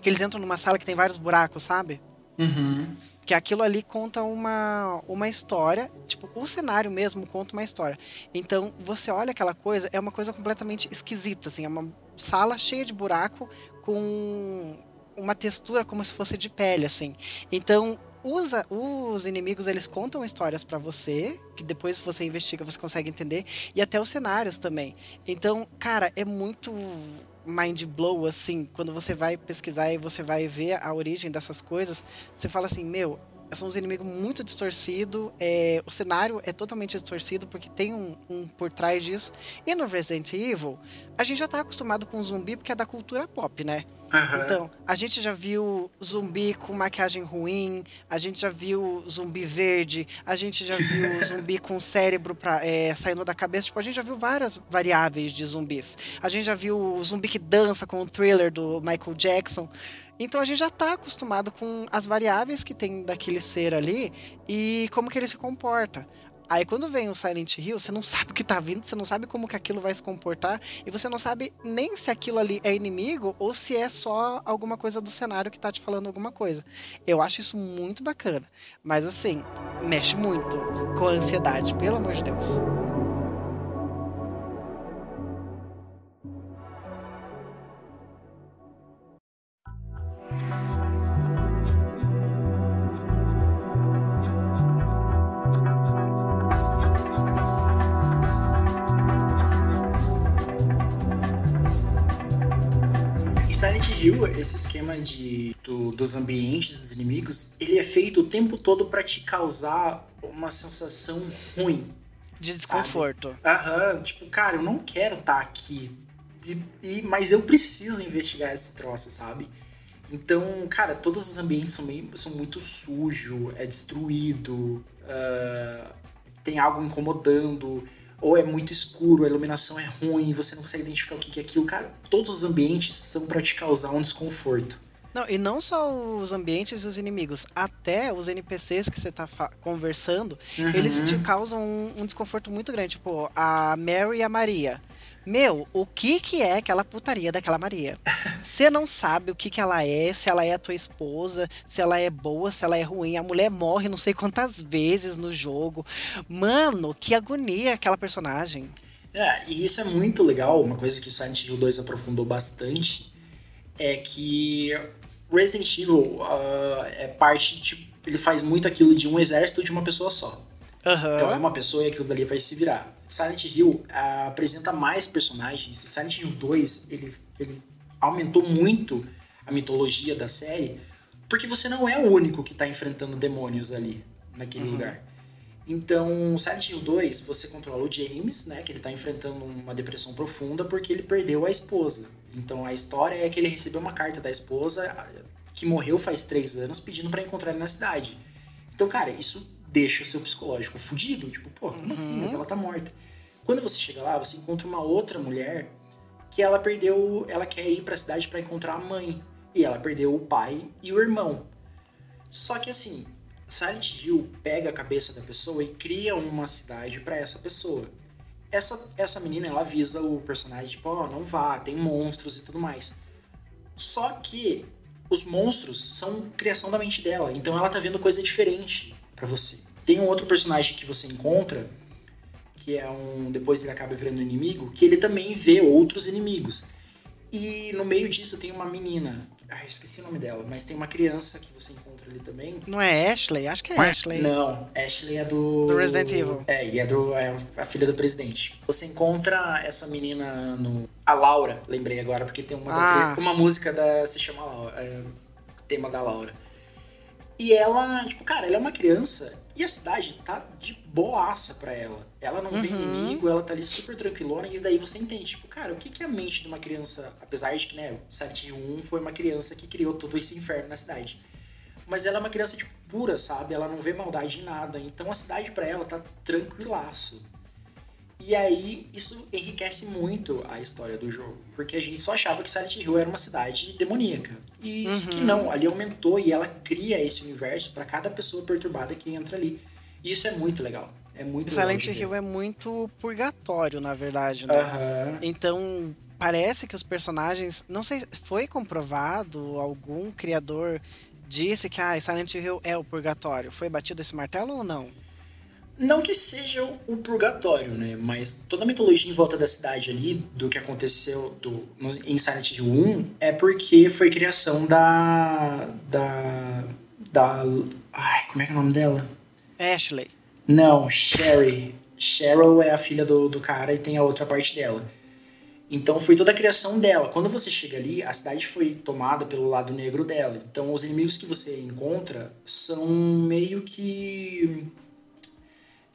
Que eles entram numa sala que tem vários buracos, sabe? Uhum. Que aquilo ali conta uma, uma história, tipo, o cenário mesmo conta uma história. Então, você olha aquela coisa, é uma coisa completamente esquisita, assim, é uma sala cheia de buraco com uma textura como se fosse de pele, assim. Então, usa, os inimigos eles contam histórias para você, que depois você investiga, você consegue entender, e até os cenários também. Então, cara, é muito mind blow assim, quando você vai pesquisar e você vai ver a origem dessas coisas, você fala assim, meu, são uns inimigos muito distorcidos, é, o cenário é totalmente distorcido porque tem um, um, por trás disso. E no Resident Evil, a gente já tá acostumado com zumbi porque é da cultura pop, né? Uhum. Então, a gente já viu zumbi com maquiagem ruim, a gente já viu zumbi verde, a gente já viu zumbi com cérebro pra, é, saindo da cabeça. Tipo, a gente já viu várias variáveis de zumbis. A gente já viu zumbi que dança com o thriller do Michael Jackson. Então a gente já tá acostumado com as variáveis que tem daquele ser ali e como que ele se comporta. Aí quando vem o Silent Hill, você não sabe o que tá vindo, você não sabe como que aquilo vai se comportar, e você não sabe nem se aquilo ali é inimigo ou se é só alguma coisa do cenário que tá te falando alguma coisa. Eu acho isso muito bacana. Mas assim, mexe muito com a ansiedade, pelo amor de Deus. De, do, dos ambientes, dos inimigos, ele é feito o tempo todo para te causar uma sensação ruim. De desconforto. Aham, tipo, cara, eu não quero estar tá aqui. E, e, mas eu preciso investigar esse troço, sabe? Então, cara, todos os ambientes são, meio, são muito sujos, é destruído, uh, tem algo incomodando ou é muito escuro, a iluminação é ruim, você não consegue identificar o que é aquilo. Cara, todos os ambientes são para te causar um desconforto. Não, e não só os ambientes e os inimigos, até os NPCs que você tá conversando, uhum. eles te causam um, um, desconforto muito grande. Tipo, a Mary e a Maria. Meu, o que que é aquela putaria daquela Maria? Você não sabe o que que ela é, se ela é a tua esposa, se ela é boa, se ela é ruim. A mulher morre não sei quantas vezes no jogo. Mano, que agonia aquela personagem. É, e isso é muito legal, uma coisa que Silent Hill 2 aprofundou bastante, é que Resident Evil uh, é parte, tipo, ele faz muito aquilo de um exército de uma pessoa só. Uhum. Então é uma pessoa e aquilo dali vai se virar. Silent Hill uh, apresenta mais personagens. Silent Hill 2 ele, ele aumentou muito a mitologia da série, porque você não é o único que está enfrentando demônios ali, naquele uhum. lugar. Então, Silent Hill 2, você controla o James, né, que ele está enfrentando uma depressão profunda porque ele perdeu a esposa. Então, a história é que ele recebeu uma carta da esposa que morreu faz três anos pedindo para encontrar ele na cidade. Então, cara, isso deixa o seu psicológico fudido. Tipo, pô, como uhum. assim? Mas ela tá morta. Quando você chega lá, você encontra uma outra mulher que ela perdeu, ela quer ir para a cidade para encontrar a mãe e ela perdeu o pai e o irmão. Só que assim, Silent Hill pega a cabeça da pessoa e cria uma cidade para essa pessoa. Essa, essa menina, ela avisa o personagem, tipo, ó, oh, não vá, tem monstros e tudo mais. Só que os monstros são criação da mente dela, então ela tá vendo coisa diferente para você. Tem um outro personagem que você encontra, que é um. Depois ele acaba virando inimigo, que ele também vê outros inimigos. E no meio disso tem uma menina. Ah, esqueci o nome dela, mas tem uma criança que você encontra ali também. Não é Ashley? Acho que é Ashley. Não, Ashley é do. Do Resident Evil. É, e é, do, é a filha do presidente. Você encontra essa menina no. A Laura, lembrei agora, porque tem uma, ah. uma música da. Se chama Laura. É, tema da Laura. E ela, tipo, cara, ela é uma criança e a cidade tá de boaça pra ela. Ela não uhum. vê inimigo, ela tá ali super tranquilona, e daí você entende, tipo, cara, o que, que é a mente de uma criança, apesar de que, né, o 7-1 foi uma criança que criou todo esse inferno na cidade. Mas ela é uma criança, tipo, pura, sabe? Ela não vê maldade em nada. Então a cidade para ela tá tranquilaço. E aí, isso enriquece muito a história do jogo. Porque a gente só achava que Silent Hill era uma cidade demoníaca. E isso uhum. que não, ali aumentou e ela cria esse universo para cada pessoa perturbada que entra ali. E isso é muito legal. É muito Silent Hill é muito purgatório, na verdade, né? Uhum. Então, parece que os personagens. Não sei, foi comprovado algum criador disse que ah, Silent Hill é o purgatório. Foi batido esse martelo ou não? Não que seja o purgatório, né? Mas toda a mitologia em volta da cidade ali, do que aconteceu do, no, em Silent Hill 1, é porque foi criação da. da. da. Ai, como é que é o nome dela? Ashley. Não, Sherry. Cheryl é a filha do, do cara e tem a outra parte dela. Então foi toda a criação dela. Quando você chega ali, a cidade foi tomada pelo lado negro dela. Então os inimigos que você encontra são meio que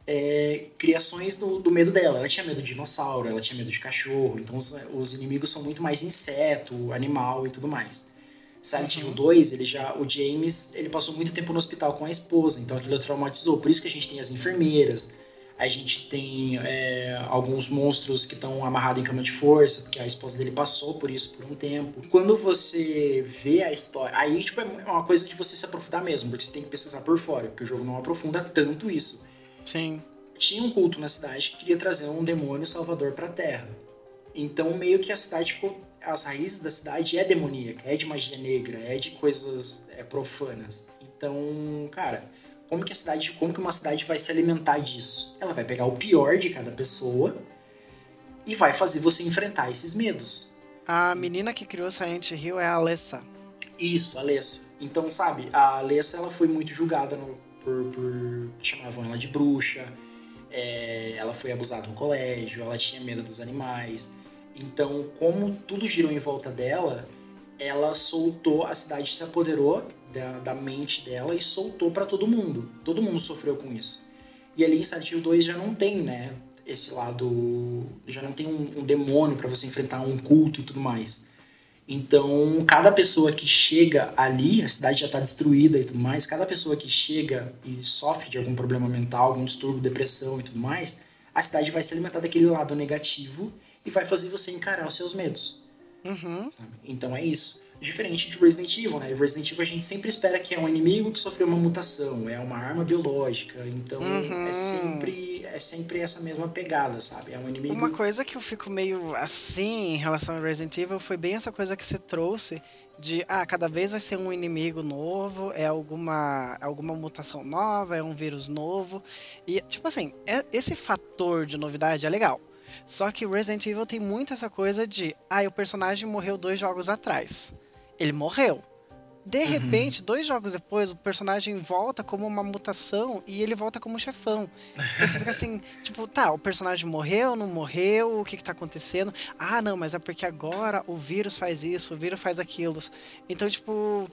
é, criações do, do, medo dela. Ela tinha medo de dinossauro, ela tinha medo de cachorro, então os, os inimigos são muito mais inseto, animal e tudo mais. Silent Hill 2, ele já, o James, ele passou muito tempo no hospital com a esposa, então aquilo traumatizou. Por isso que a gente tem as enfermeiras, a gente tem é, alguns monstros que estão amarrados em cama de força, porque a esposa dele passou por isso por um tempo. Quando você vê a história, aí tipo, é uma coisa de você se aprofundar mesmo, porque você tem que pesquisar por fora, porque o jogo não aprofunda tanto isso. Sim. Tinha um culto na cidade que queria trazer um demônio salvador para a Terra. Então, meio que a cidade ficou. As raízes da cidade é demoníaca, é de magia negra, é de coisas é, profanas. Então, cara, como que a cidade, como que uma cidade vai se alimentar disso? Ela vai pegar o pior de cada pessoa e vai fazer você enfrentar esses medos. A menina que criou Silent Hill é a Alessa. Isso, a Alessa. Então, sabe, a Alessa ela foi muito julgada no, por, por chamavam ela de bruxa, é, ela foi abusada no colégio, ela tinha medo dos animais. Então, como tudo girou em volta dela, ela soltou, a cidade se apoderou da, da mente dela e soltou para todo mundo. Todo mundo sofreu com isso. E ali em Silent Hill 2 já não tem, né, esse lado, já não tem um, um demônio para você enfrentar um culto e tudo mais. Então, cada pessoa que chega ali, a cidade já está destruída e tudo mais, cada pessoa que chega e sofre de algum problema mental, algum distúrbio, depressão e tudo mais, a cidade vai se alimentar daquele lado negativo e vai fazer você encarar os seus medos. Uhum. Então é isso diferente de Resident Evil, né? Resident Evil a gente sempre espera que é um inimigo que sofreu uma mutação, é uma arma biológica, então uhum. é sempre é sempre essa mesma pegada, sabe? É um inimigo. Uma coisa que eu fico meio assim em relação a Resident Evil foi bem essa coisa que você trouxe de ah, cada vez vai ser um inimigo novo, é alguma alguma mutação nova, é um vírus novo. E tipo assim, é, esse fator de novidade é legal. Só que Resident Evil tem muito essa coisa de, ah, o personagem morreu dois jogos atrás ele morreu. De uhum. repente, dois jogos depois, o personagem volta como uma mutação e ele volta como chefão. E você fica assim, tipo, tá, o personagem morreu, não morreu, o que que tá acontecendo? Ah, não, mas é porque agora o vírus faz isso, o vírus faz aquilo. Então, tipo,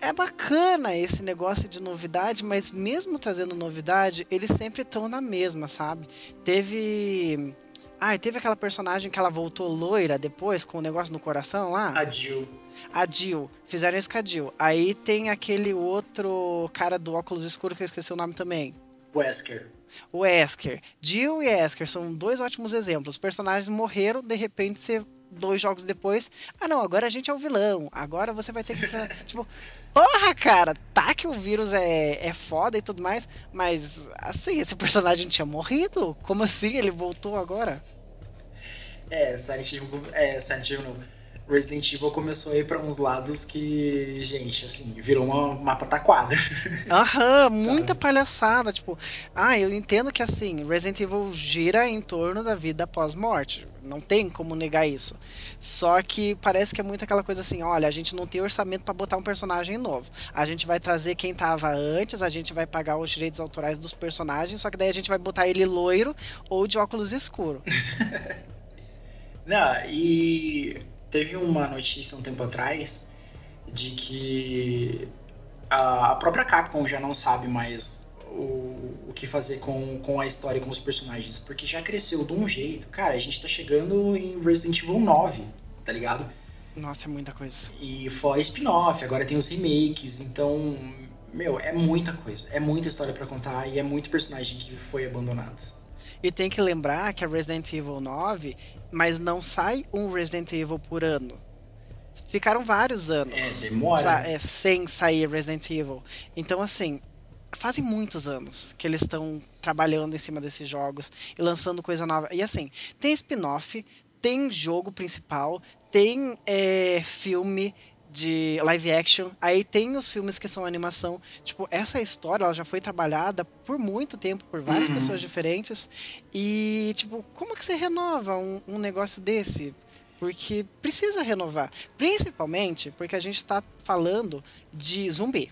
é bacana esse negócio de novidade, mas mesmo trazendo novidade, eles sempre estão na mesma, sabe? Teve. Ah, teve aquela personagem que ela voltou loira depois, com o negócio no coração lá? A Jill a Jill. Fizeram isso com a Jill. Aí tem aquele outro cara do óculos escuro que eu esqueci o nome também. Wesker. O Wesker. Jill e Wesker são dois ótimos exemplos. Os personagens morreram, de repente você dois jogos depois, ah não, agora a gente é o vilão, agora você vai ter que. tipo, porra, cara, tá que o vírus é, é foda e tudo mais, mas assim, esse personagem tinha morrido? Como assim ele voltou agora? É, Silent Evil, é, Silent Evil não. Resident Evil começou a ir pra uns lados que, gente, assim, virou uma, uma pataquada. Aham, muita palhaçada. Tipo, ah, eu entendo que assim, Resident Evil gira em torno da vida pós-morte. Não tem como negar isso. Só que parece que é muito aquela coisa assim: olha, a gente não tem orçamento para botar um personagem novo. A gente vai trazer quem tava antes, a gente vai pagar os direitos autorais dos personagens, só que daí a gente vai botar ele loiro ou de óculos escuro. não, e teve uma notícia um tempo atrás de que a própria Capcom já não sabe mais o, o que fazer com, com a história e com os personagens, porque já cresceu de um jeito. Cara, a gente tá chegando em Resident Evil 9, tá ligado? Nossa, é muita coisa. E fora spin-off, agora tem os remakes, então, meu, é muita coisa. É muita história para contar e é muito personagem que foi abandonado. E tem que lembrar que a Resident Evil 9, mas não sai um Resident Evil por ano. Ficaram vários anos. É, demora. É, sem sair Resident Evil. Então, assim, fazem muitos anos que eles estão trabalhando em cima desses jogos e lançando coisa nova. E assim, tem spin-off, tem jogo principal, tem é, filme, de live action. Aí tem os filmes que são animação. Tipo, essa história ela já foi trabalhada por muito tempo por várias Uhum. pessoas diferentes. E, tipo, como que você renova um, um negócio desse? Porque precisa renovar. Principalmente porque a gente tá falando de zumbi.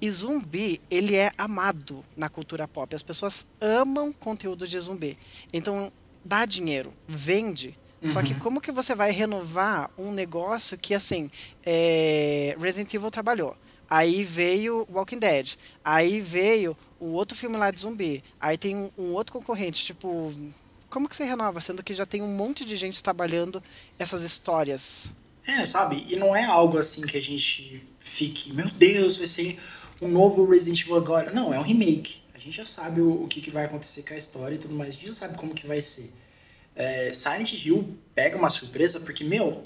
E zumbi, ele é amado na cultura pop. As pessoas amam conteúdo de zumbi. Então, dá dinheiro, vende. Só que Uhum. como que você vai renovar um negócio que, assim, é, Resident Evil trabalhou. Aí veio Walking Dead. Aí veio o outro filme lá de zumbi. Aí tem um, um outro concorrente. Tipo, como que você renova? Sendo que já tem um monte de gente trabalhando essas histórias. É, sabe? E não é algo assim que a gente fique, meu Deus, vai ser um novo Resident Evil agora. Não, é um remake. A gente já sabe o, o que, que vai acontecer com a história e tudo mais. A gente já sabe como que vai ser. É, Silent Hill pega uma surpresa porque, meu,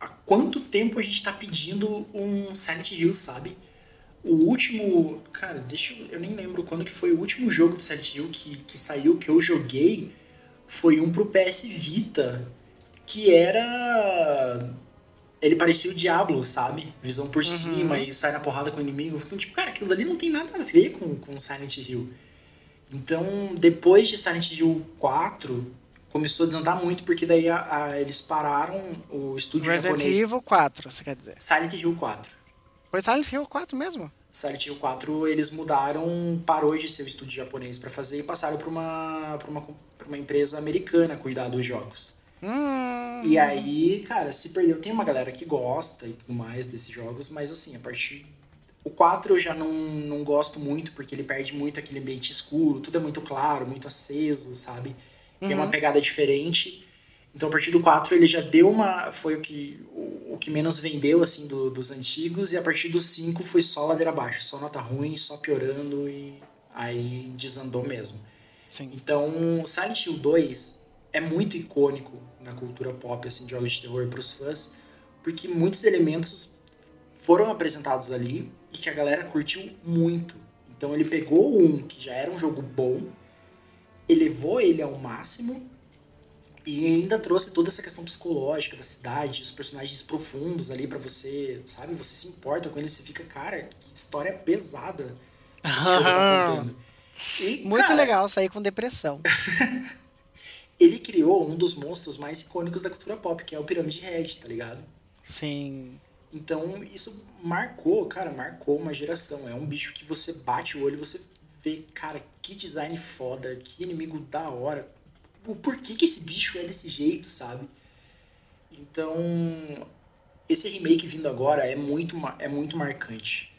há quanto tempo a gente tá pedindo um Silent Hill, sabe? O último. Cara, deixa eu. Eu nem lembro quando que foi o último jogo de Silent Hill que, que saiu, que eu joguei. Foi um pro PS Vita. Que era. Ele parecia o Diablo, sabe? Visão por cima e sai na porrada com o inimigo. Então, tipo, cara, aquilo dali não tem nada a ver com, com Silent Hill. Então, depois de Silent Hill 4, começou a desandar muito, porque daí a- a- eles pararam o estúdio Resident japonês. Evil 4, você quer dizer. Silent Hill 4. Foi Silent Hill 4 mesmo? Silent Hill 4 eles mudaram, parou de ser o estúdio japonês pra fazer e passaram pra uma, pra uma, pra uma empresa americana cuidar dos jogos. Hum. E aí, cara, se perdeu. Tem uma galera que gosta e tudo mais desses jogos, mas assim, a partir. O 4 eu já não, não gosto muito, porque ele perde muito aquele ambiente escuro, tudo é muito claro, muito aceso, sabe? Tem uma pegada diferente. Então, a partir do 4, ele já deu uma. Foi o que, o, o que menos vendeu, assim, do- dos antigos. E a partir do 5 foi só ladeira abaixo, só nota ruim, só piorando e aí desandou mesmo. Sim. Então, Silent Hill 2 é muito icônico na cultura pop, assim, de jogos de terror para os fãs, porque muitos elementos foram apresentados ali e que a galera curtiu muito. Então, ele pegou um que já era um jogo bom, elevou ele ao máximo e ainda trouxe toda essa questão psicológica da cidade, os personagens profundos ali pra você, sabe? Você se importa com eles, você fica, cara, que história pesada que tá. E, Muito cara, legal sair com depressão. ele criou um dos monstros mais icônicos da cultura pop, que é o Pirâmide Red, tá ligado? Sim. Então, isso marcou, cara, marcou uma geração. É um bicho que você bate o olho e você vê, cara, que design foda, que inimigo da hora. O porquê que esse bicho é desse jeito, sabe? Então, esse remake vindo agora é muito, é muito marcante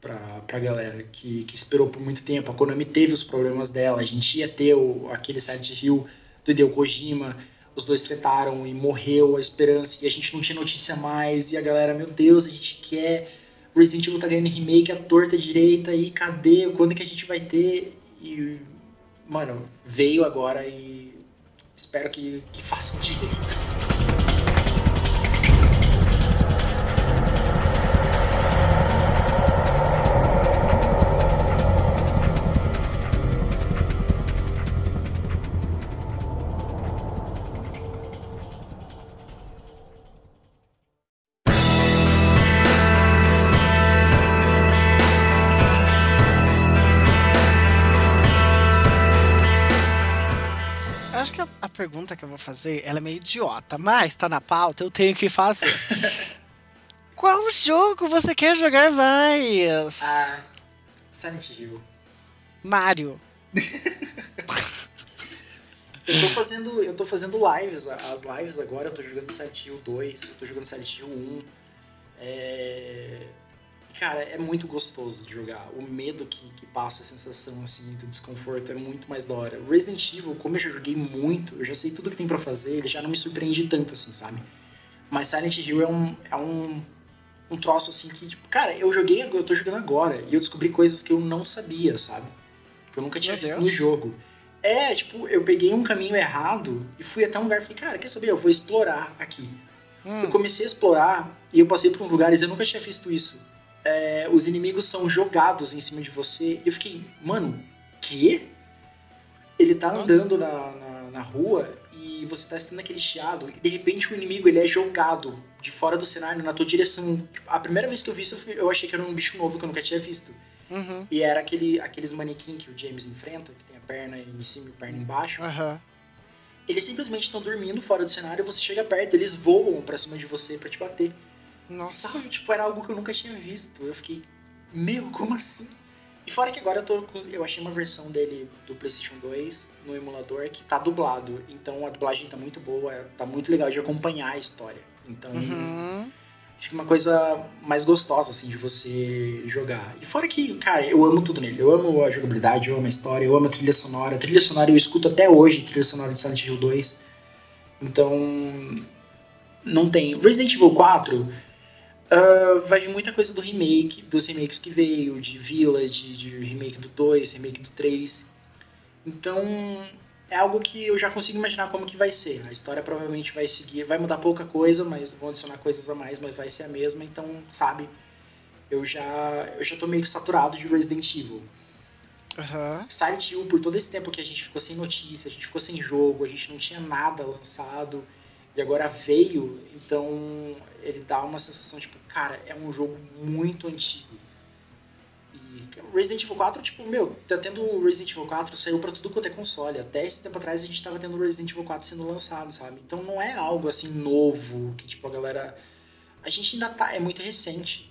pra, pra galera que, que esperou por muito tempo. A Konami teve os problemas dela, a gente ia ter o, aquele Silent Hill do Hideo Kojima, os dois tretaram e morreu a esperança e a gente não tinha notícia mais e a galera, meu Deus, a gente quer Resident Evil tá ganhando remake, a torta direita e cadê? Quando que a gente vai ter? E, mano, veio agora e espero que, que façam direito. Pergunta que eu vou fazer ela é meio idiota, mas tá na pauta, eu tenho que fazer. Qual jogo você quer jogar mais? Ah, Silent Hill. Mario. Eu tô fazendo, eu tô fazendo lives, as lives agora, eu tô jogando Silent Hill 2, eu tô jogando Silent Hill 1. É... Cara, é muito gostoso de jogar. O medo que, que passa, a sensação assim, do desconforto é muito mais da hora. Resident Evil, como eu já joguei muito, eu já sei tudo que tem pra fazer, ele já não me surpreende tanto, assim, sabe? Mas Silent Hill é um, é um, um troço assim que, tipo, cara, eu joguei, eu tô jogando agora e eu descobri coisas que eu não sabia, sabe? Que eu nunca tinha Meu visto Deus. no jogo. É, tipo, eu peguei um caminho errado e fui até um lugar e falei, cara, quer saber? Eu vou explorar aqui. Hum. Eu comecei a explorar e eu passei por uns lugares, eu nunca tinha visto isso. É, os inimigos são jogados em cima de você. E eu fiquei, mano, quê? ele tá andando na, na, na rua e você tá estando aquele chiado e de repente o inimigo ele é jogado de fora do cenário na tua direção. A primeira vez que eu vi isso, eu achei que era um bicho novo que eu nunca tinha visto. Uhum. E era aquele, aqueles manequim que o James enfrenta, que tem a perna em cima e a perna embaixo. Uhum. Eles simplesmente estão dormindo fora do cenário, você chega perto, eles voam pra cima de você para te bater. Nossa. Sabe, tipo, era algo que eu nunca tinha visto. Eu fiquei, meu, como assim? E fora que agora eu tô. Eu achei uma versão dele do PlayStation 2 no emulador que tá dublado. Então a dublagem tá muito boa, tá muito legal de acompanhar a história. Então. Uhum. Fica uma coisa mais gostosa, assim, de você jogar. E fora que, cara, eu amo tudo nele. Eu amo a jogabilidade, eu amo a história, eu amo a trilha sonora. A trilha sonora eu escuto até hoje, trilha sonora de Silent Hill 2. Então. Não tem. Resident Evil 4 Uh, vai vir muita coisa do remake, dos remakes que veio, de Village, de remake do 2, remake do 3. Então, é algo que eu já consigo imaginar como que vai ser. A história provavelmente vai seguir, vai mudar pouca coisa, mas vão adicionar coisas a mais, mas vai ser a mesma. Então, sabe, eu já eu já tô meio que saturado de Resident Evil. Uhum. Silent Hill, por todo esse tempo que a gente ficou sem notícia, a gente ficou sem jogo, a gente não tinha nada lançado, e agora veio, então ele dá uma sensação, tipo, cara, é um jogo muito antigo. E Resident Evil 4, tipo, meu, tá tendo Resident Evil 4, saiu pra tudo quanto é console. Até esse tempo atrás a gente tava tendo Resident Evil 4 sendo lançado, sabe? Então não é algo assim novo, que tipo, a galera. A gente ainda tá. É muito recente.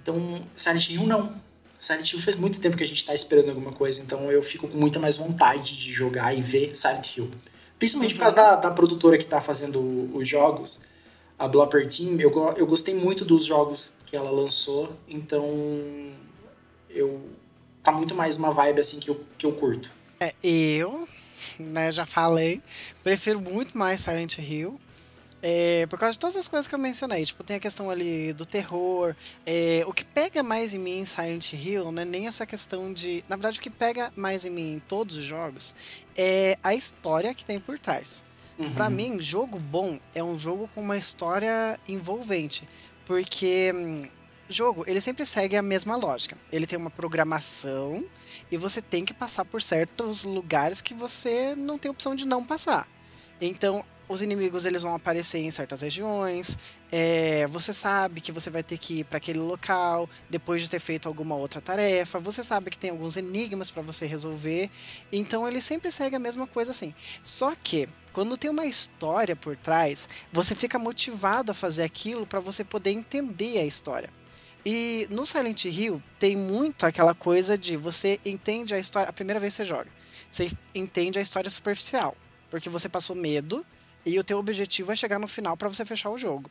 Então, Silent Hill não. Silent Hill faz muito tempo que a gente tá esperando alguma coisa, então eu fico com muita mais vontade de jogar e ver Silent Hill. Principalmente por causa da, da produtora que tá fazendo os jogos a Blopper Team, eu, eu gostei muito dos jogos que ela lançou, então eu tá muito mais uma vibe assim que eu, que eu curto. É, eu, né, já falei, prefiro muito mais Silent Hill. É, por causa de todas as coisas que eu mencionei, tipo, tem a questão ali do terror. É, o que pega mais em mim em Silent Hill não é nem essa questão de. Na verdade, o que pega mais em mim em todos os jogos é a história que tem por trás. Uhum. Para mim, jogo bom é um jogo com uma história envolvente, porque hum, jogo ele sempre segue a mesma lógica. Ele tem uma programação e você tem que passar por certos lugares que você não tem opção de não passar. Então, os inimigos eles vão aparecer em certas regiões. É, você sabe que você vai ter que ir para aquele local depois de ter feito alguma outra tarefa. Você sabe que tem alguns enigmas para você resolver. Então ele sempre segue a mesma coisa assim. Só que quando tem uma história por trás, você fica motivado a fazer aquilo para você poder entender a história. E no Silent Hill tem muito aquela coisa de você entende a história a primeira vez que você joga. Você entende a história superficial, porque você passou medo e o teu objetivo é chegar no final para você fechar o jogo.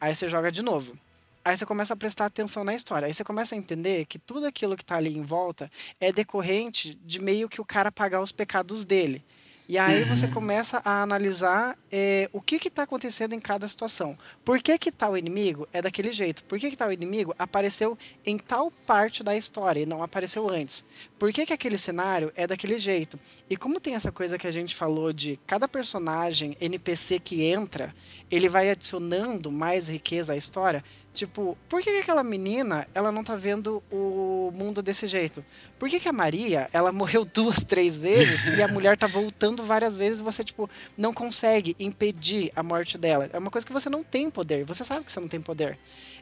Aí você joga de novo. Aí você começa a prestar atenção na história. Aí você começa a entender que tudo aquilo que está ali em volta é decorrente de meio que o cara pagar os pecados dele. E aí uhum. você começa a analisar é, o que está acontecendo em cada situação. Por que, que tal inimigo é daquele jeito? Por que, que tal inimigo apareceu em tal parte da história e não apareceu antes? Por que, que aquele cenário é daquele jeito? E como tem essa coisa que a gente falou de cada personagem NPC que entra, ele vai adicionando mais riqueza à história, Tipo, por que, que, aquela menina, ela não tá vendo o mundo desse jeito? Por que, que a Maria, ela morreu duas, três vezes e a mulher tá voltando várias vezes e você, tipo, não consegue impedir a morte dela? É uma coisa que você não tem poder, você sabe que você não tem poder.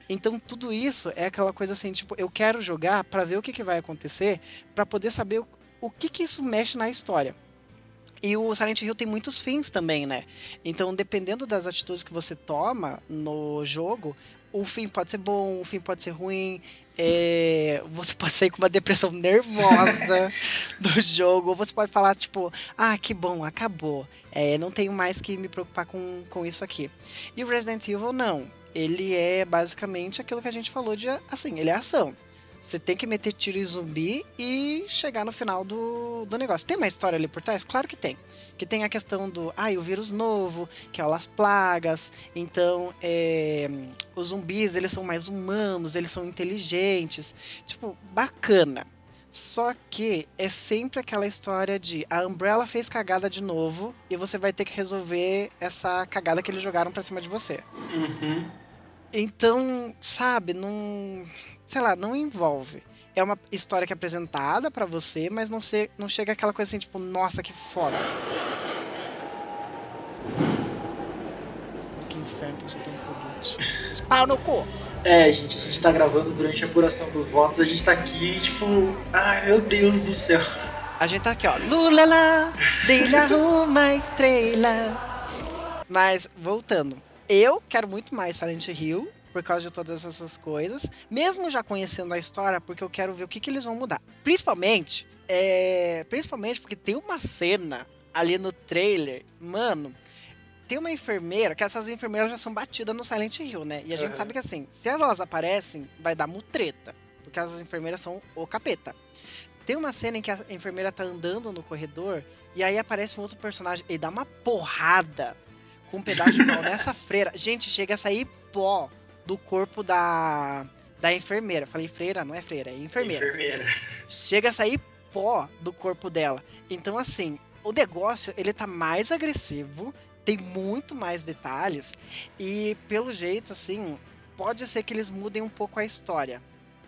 Então, tudo isso é aquela coisa assim, tipo, eu quero jogar para ver o que, que vai acontecer, para poder saber o, o que que isso mexe na história. E o Silent Hill tem muitos fins também, né? Então, dependendo das atitudes que você toma no jogo, o fim pode ser bom, o fim pode ser ruim. É, você pode sair com uma depressão nervosa do jogo, ou você pode falar, tipo, ah, que bom, acabou. É, não tenho mais que me preocupar com, com isso aqui. E o Resident Evil, não. Ele é basicamente aquilo que a gente falou de, assim, ele é ação. Você tem que meter tiro em zumbi e chegar no final do, do negócio. Tem uma história ali por trás? Claro que tem. Que tem a questão do, ah, o vírus novo, que é as plagas. Então, é, os zumbis, eles são mais humanos, eles são inteligentes. Tipo, bacana. Só que é sempre aquela história de a Umbrella fez cagada de novo e você vai ter que resolver essa cagada que eles jogaram pra cima de você. Uhum. Então, sabe, não sei lá, não envolve. é uma história que é apresentada para você, mas não, se, não chega aquela coisa assim, tipo, nossa, que foda. Que inferno que você tem um Pau no cu! É, gente, a gente tá gravando durante a apuração dos votos, a gente tá aqui, tipo, ai meu Deus do céu. A gente tá aqui, ó. Lula lá, dele uma estrela. Mas, voltando. Eu quero muito mais Silent Hill por causa de todas essas coisas, mesmo já conhecendo a história, porque eu quero ver o que, que eles vão mudar. Principalmente, é, principalmente porque tem uma cena ali no trailer, mano, tem uma enfermeira, que essas enfermeiras já são batidas no Silent Hill, né? E a gente uhum. sabe que assim, se elas aparecem, vai dar mutreta, porque as enfermeiras são o capeta. Tem uma cena em que a enfermeira tá andando no corredor e aí aparece um outro personagem e dá uma porrada com um pedaço de pau nessa freira. Gente, chega a sair pó do corpo da, da enfermeira. Falei freira, não é freira, é enfermeira. Enfermeira. Chega a sair pó do corpo dela. Então, assim, o negócio, ele tá mais agressivo, tem muito mais detalhes, e pelo jeito, assim, pode ser que eles mudem um pouco a história.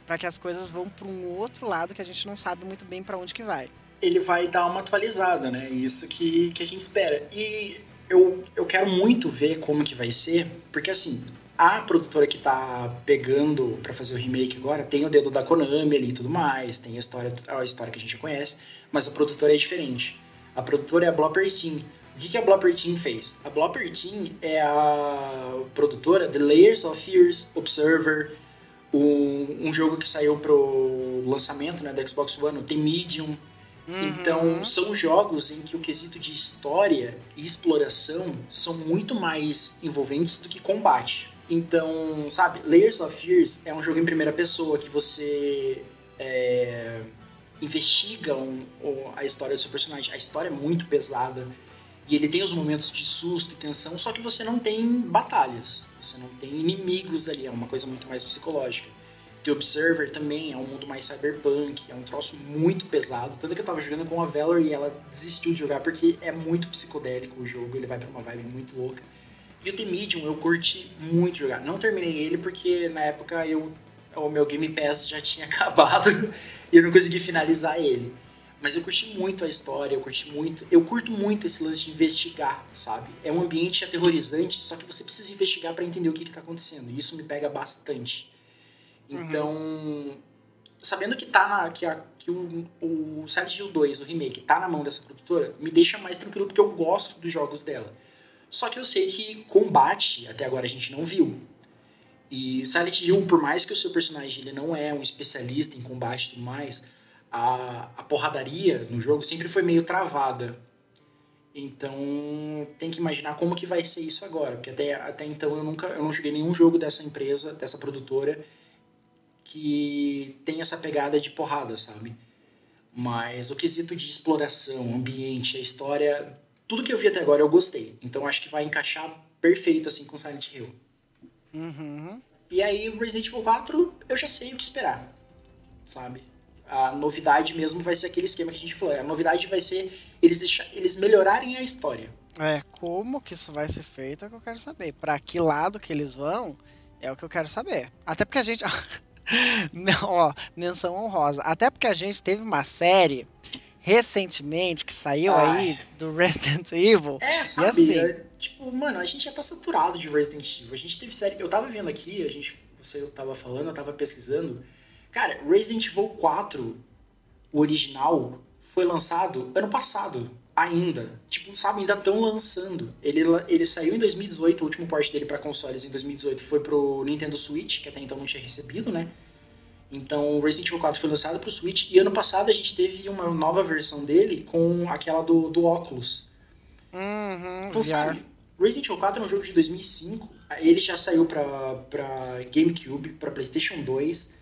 para que as coisas vão para um outro lado que a gente não sabe muito bem para onde que vai. Ele vai dar uma atualizada, né? Isso que, que a gente espera. E eu, eu quero muito ver como que vai ser, porque assim, a produtora que tá pegando para fazer o remake agora tem o dedo da Konami ali e tudo mais, tem a história, a história que a gente conhece, mas a produtora é diferente. A produtora é a Blopper Team. O que, que a Blopper Team fez? A Blopper Team é a produtora de Layers of Fears, Observer, um, um jogo que saiu pro lançamento né, da Xbox One, tem Medium. Uhum. Então, são jogos em que o quesito de história e exploração são muito mais envolventes do que combate. Então, sabe, Layers of Fears é um jogo em primeira pessoa que você é, investiga um, a história do seu personagem. A história é muito pesada e ele tem os momentos de susto e tensão, só que você não tem batalhas, você não tem inimigos ali, é uma coisa muito mais psicológica. The Observer também é um mundo mais cyberpunk, é um troço muito pesado. Tanto que eu tava jogando com a Valor e ela desistiu de jogar porque é muito psicodélico o jogo, ele vai para uma vibe muito louca. E o The Medium eu curti muito jogar. Não terminei ele porque na época eu o meu Game Pass já tinha acabado e eu não consegui finalizar ele. Mas eu curti muito a história, eu curti muito. Eu curto muito esse lance de investigar, sabe? É um ambiente aterrorizante, só que você precisa investigar para entender o que, está acontecendo. E isso me pega bastante. Então, uhum. sabendo que tá na. que, a, que o, o Silent Hill 2, o remake, tá na mão dessa produtora, me deixa mais tranquilo porque eu gosto dos jogos dela. Só que eu sei que combate, até agora a gente não viu. E Silent Hill, por mais que o seu personagem ele não é um especialista em combate e tudo mais, a, a porradaria no jogo sempre foi meio travada. Então tem que imaginar como que vai ser isso agora, porque até, até então eu nunca eu não joguei nenhum jogo dessa empresa, dessa produtora que tem essa pegada de porrada, sabe? Mas o quesito de exploração, ambiente, a história tudo que eu vi até agora eu gostei. Então acho que vai encaixar perfeito assim com Silent Hill. Uhum. E aí, Resident Evil 4, eu já sei o que esperar, sabe? A novidade mesmo vai ser aquele esquema que a gente falou. A novidade vai ser eles, deixar, eles melhorarem a história. É, como que isso vai ser feito é o que eu quero saber. Para que lado que eles vão é o que eu quero saber. Até porque a gente. ó, menção honrosa. Até porque a gente teve uma série recentemente que saiu Ai. aí do Resident Evil. É, sabe? Assim... É, tipo, mano, a gente já tá saturado de Resident Evil. A gente teve série. Eu tava vendo aqui, a gente. Você tava falando, eu tava pesquisando. Cara, Resident Evil 4, o original, foi lançado ano passado. Ainda. Tipo, sabe, ainda estão lançando. Ele, ele saiu em 2018, o último port dele para consoles em 2018 foi pro Nintendo Switch, que até então não tinha recebido, né? Então, o Resident Evil 4 foi lançado para o Switch e ano passado a gente teve uma nova versão dele com aquela do, do óculos. Uhum, então, sabe, Resident Evil 4 é um jogo de 2005, ele já saiu para GameCube, para PlayStation 2,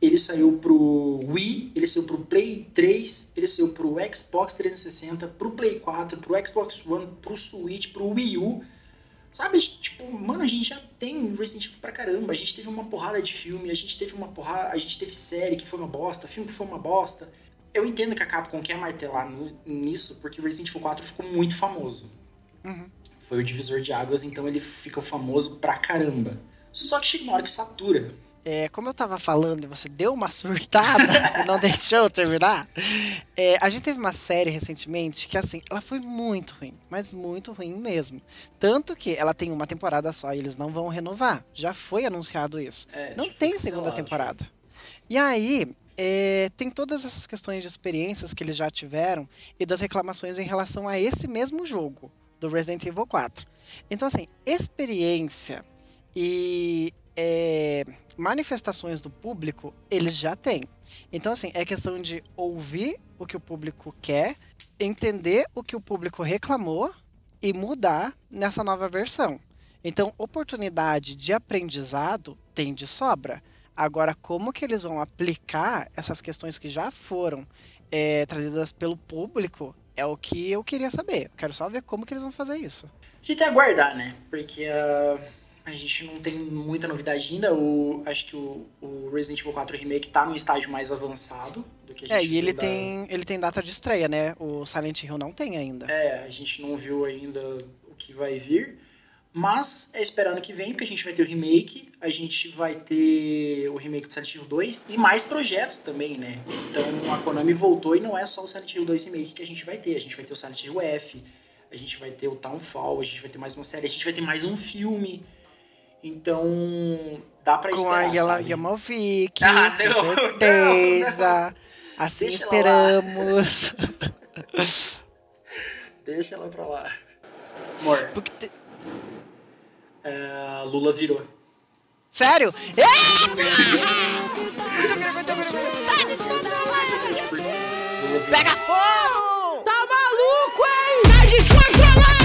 ele saiu pro Wii, ele saiu pro Play 3, ele saiu pro Xbox 360, pro Play 4, pro Xbox One, pro Switch, pro Wii U. Sabe, tipo, mano, a gente já tem Resident Evil pra caramba. A gente teve uma porrada de filme, a gente teve uma porrada, a gente teve série que foi uma bosta, filme que foi uma bosta. Eu entendo que a Capcom quer martelar no, nisso, porque Resident Evil 4 ficou muito famoso. Uhum. Foi o divisor de águas, então ele ficou famoso pra caramba. Só que chega uma hora que satura. É, como eu tava falando, você deu uma surtada e não deixou eu terminar. É, a gente teve uma série recentemente que, assim, ela foi muito ruim, mas muito ruim mesmo. Tanto que ela tem uma temporada só e eles não vão renovar. Já foi anunciado isso. É, não foi tem segunda temporada. E aí, é, tem todas essas questões de experiências que eles já tiveram e das reclamações em relação a esse mesmo jogo, do Resident Evil 4. Então, assim, experiência e é, manifestações do público, eles já têm. Então, assim, é questão de ouvir o que o público quer, entender o que o público reclamou e mudar nessa nova versão. Então, oportunidade de aprendizado tem de sobra. Agora, como que eles vão aplicar essas questões que já foram é, trazidas pelo público é o que eu queria saber. Eu quero só ver como que eles vão fazer isso. A gente tem que aguardar, né? Porque uh, a gente não tem muita novidade ainda. O, acho que o, o Resident Evil 4 Remake tá num estágio mais avançado do que a gente É, e ele da- tem, ele tem data de estreia, né? O Silent Hill não tem ainda. É, a gente não viu ainda o que vai vir. Mas é esperando que vem, porque a gente vai ter o remake, a gente vai ter o remake do Silent Hill 2 e mais projetos também, né? Então a Konami voltou e não é só o Silent Hill 2 remake que a gente vai ter. A gente vai ter o Silent Hill F, a gente vai ter o Townfall, a gente vai ter mais uma série, a gente vai ter mais um filme. Então dá pra Com esperar, a Yala, sabe? Yamovic, Ah, com não, certeza. Assim Deixa ela esperamos. Deixa ela pra lá. Amor, Porque te- é, Lula virou. Sério? 67%. Lula virou. Pega fogo! Tá maluco, hein? Tá descontrolada!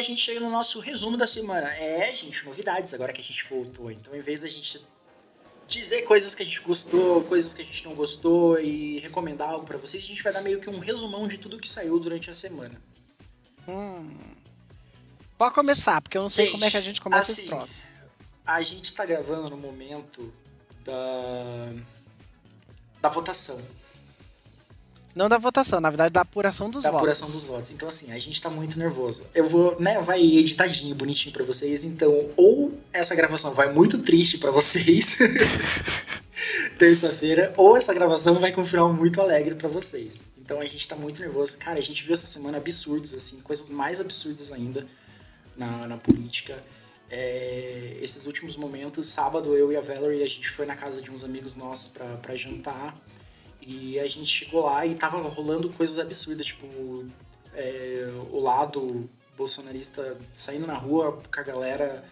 A gente chega no nosso resumo da semana. É, gente, novidades agora que a gente voltou. Então, em vez da gente dizer coisas que a gente gostou, coisas que a gente não gostou e recomendar algo pra vocês, a gente vai dar meio que um resumão de tudo que saiu durante a semana. Pode começar, porque eu não sei Gente, como é que a gente começa assim, esse troço. A gente está gravando no momento da da votação, Não da votação, na verdade da apuração dos da votos. apuração dos votos. Então, assim, a gente tá muito nervoso. Eu vou, né, vai editadinho, bonitinho pra vocês. Então, ou essa gravação vai muito triste pra vocês, terça-feira, ou essa gravação vai com um final muito alegre pra vocês. Então, a gente tá muito nervoso. Cara, a gente viu essa semana absurdos, assim, coisas mais absurdas ainda na, na política. É, esses últimos momentos, sábado, eu e a Valerie, a gente foi na casa de uns amigos nossos pra jantar. E a gente chegou lá e tava rolando coisas absurdas, tipo, é, o lado bolsonarista saindo na rua com a galera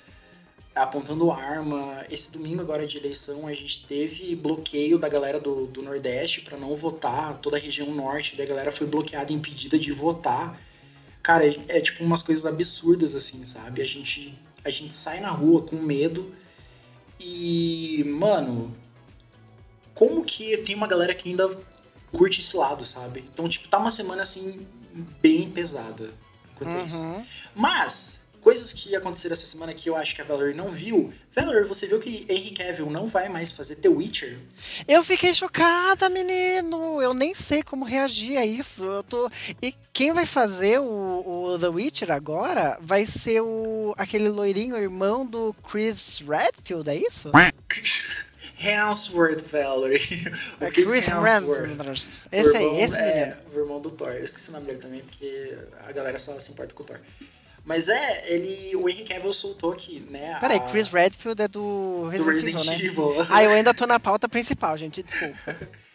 apontando arma. Esse domingo agora de eleição a gente teve bloqueio da galera do, do Nordeste para não votar, toda a região norte, da galera foi bloqueada impedida de votar. Cara, é, é tipo umas coisas absurdas assim, sabe? A gente, a gente sai na rua com medo e, mano, como que tem uma galera que ainda curte esse lado, sabe? Então, tipo, tá uma semana assim bem pesada quanto a isso. Uhum. Mas, coisas que aconteceram essa semana que eu acho que a Valerie não viu. Valerie, você viu que Henry Cavill não vai mais fazer The Witcher? Eu fiquei chocada, menino. Eu nem sei como reagir a isso. Eu tô. E quem vai fazer o, o The Witcher agora vai ser o aquele loirinho irmão do Chris Redfield, é isso? Hemsworth, Valerie. O É Chris Chris Hemsworth. Hemsworth. O Esse aí, esse é, o irmão do Thor. Eu esqueci o nome dele também, porque a galera só se importa com o Thor. Mas é, ele. O Henry Cavill soltou que, né? Peraí, a- Chris Redfield é do do Resident, Resident Evil, né? Evil. Ah, eu ainda tô na pauta principal, gente, desculpa.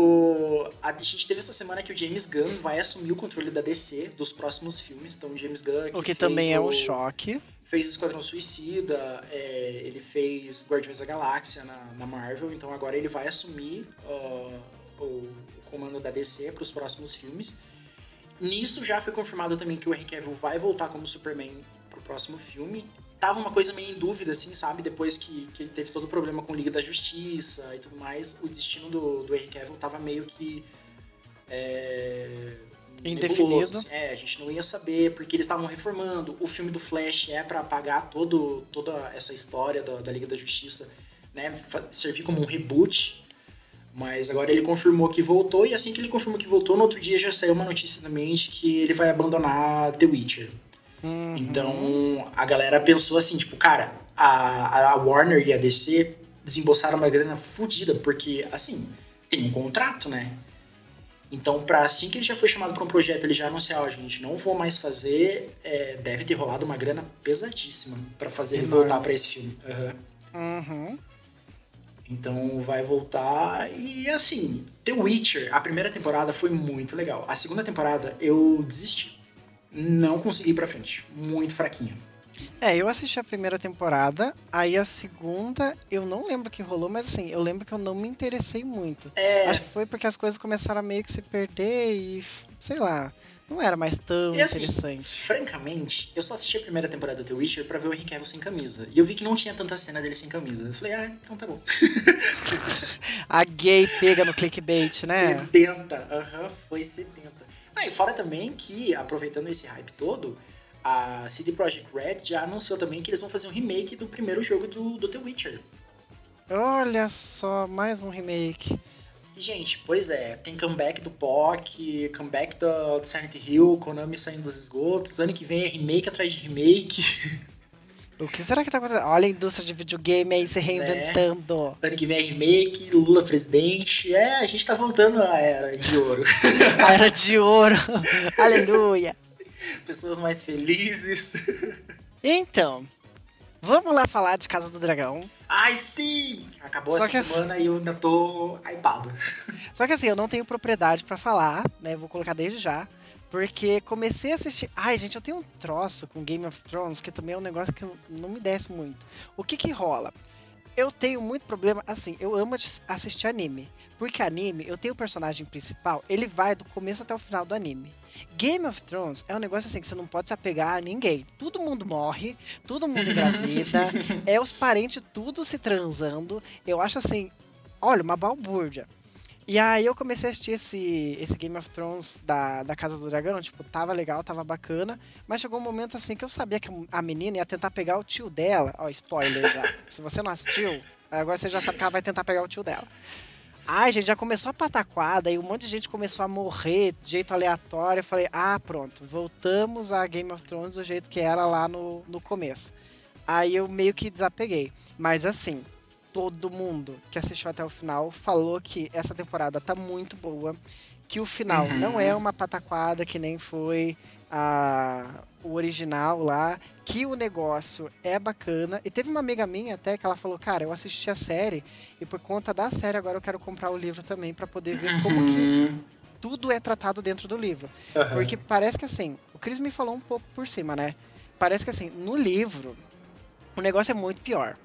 O, a gente teve essa semana que o James Gunn vai assumir o controle da DC dos próximos filmes. Então, o James Gunn. O que também é um o- choque. Fez Esquadrão Suicida, é, ele fez Guardiões da Galáxia na, na Marvel. Então, agora ele vai assumir ó, o, o comando da DC para os próximos filmes. Nisso já foi confirmado também que o Henry Cavill vai voltar como Superman pro próximo filme. Tava uma coisa meio em dúvida, assim, sabe? Depois que, que teve todo o problema com Liga da Justiça e tudo mais, o destino do, do Henry Cavill tava meio que é, Indefinido. assim. É, a gente não ia saber, porque eles estavam reformando. O filme do Flash é pra apagar todo, toda essa história da, da Liga da Justiça, né? Servir como um reboot. Mas agora ele confirmou que voltou, e assim que ele confirmou que voltou, no outro dia já saiu uma notícia também de que ele vai abandonar The Witcher. Uhum. Então a galera pensou assim, tipo, cara, a, a Warner e a DC desembolsaram uma grana fodida, porque, assim, tem um contrato, né? Então, pra assim que ele já foi chamado pra um projeto, ele já anunciar, ó, gente, não vou mais fazer, é, deve ter rolado uma grana pesadíssima pra fazer ele voltar pra esse filme. Aham. Uhum. Então vai voltar e assim, The Witcher, a primeira temporada foi muito legal. A segunda temporada eu desisti. Não consegui ir pra frente. Muito fraquinha. É, eu assisti a primeira temporada, aí a segunda eu não lembro o que rolou, mas assim, eu lembro que eu não me interessei muito. É, Acho que foi porque as coisas começaram a meio que se perder e, sei lá, não era mais tão E assim, interessante. francamente, eu só assisti a primeira temporada do The Witcher pra ver o Henry Cavill sem camisa. E eu vi que não tinha tanta cena dele sem camisa. Eu falei, ah, então tá bom. A gay pega no clickbait, né? 70, aham, foi 70. Ah, e fora também que, aproveitando esse hype todo, a CD Projekt Red já anunciou também que eles vão fazer um remake do primeiro jogo do, do The Witcher. Olha só, mais um remake. E, gente, pois é, tem comeback do POC, comeback do, do Silent Hill, Konami saindo dos esgotos, ano que vem é remake atrás de remake. O que será que tá acontecendo? Olha a indústria de videogame aí Né? se reinventando. ano que vem é remake, Lula presidente. É, a gente tá voltando à era de ouro. A era de ouro. Aleluia. Pessoas mais felizes. Então, vamos lá falar de Casa do Dragão. Ai, sim! Acabou Só essa que- semana e eu ainda tô hypado. Só que assim, eu não tenho propriedade pra falar, né? Vou colocar desde já. Porque comecei a assistir. Ai, gente, eu tenho um troço com Game of Thrones que também é um negócio que não me desce muito. O que que rola? Eu tenho muito problema. Assim, eu amo assistir anime. Porque anime, eu tenho o personagem principal, ele vai do começo até o final do anime. Game of Thrones é um negócio assim que você não pode se apegar a ninguém. Todo mundo morre, todo mundo engravida, é os parentes tudo se transando. Eu acho assim, olha, uma balbúrdia. E aí eu comecei a assistir esse, esse Game of Thrones da, da Casa do Dragão, tipo, tava legal, tava bacana, mas chegou um momento assim que eu sabia que a menina ia tentar pegar o tio dela, ó, spoiler já, se você não assistiu, agora você já sabe que ela vai tentar pegar o tio dela. Ai, gente, já começou a pataquada e um monte de gente começou a morrer de jeito aleatório. Eu falei, ah, pronto, voltamos a Game of Thrones do jeito que era lá no, no começo. Aí eu meio que desapeguei. Mas assim, todo mundo que assistiu até o final falou que essa temporada tá muito boa. Que o final Uhum. não é uma pataquada que nem foi a, o original lá. Que o negócio é bacana. E teve uma amiga minha até que ela falou: Cara, eu assisti a série e por conta da série agora eu quero comprar o livro também pra poder ver como que Uhum. tudo é tratado dentro do livro. Aham. Porque parece que assim, o Chris me falou um pouco por cima, né? Parece que assim, no livro, o negócio é muito pior.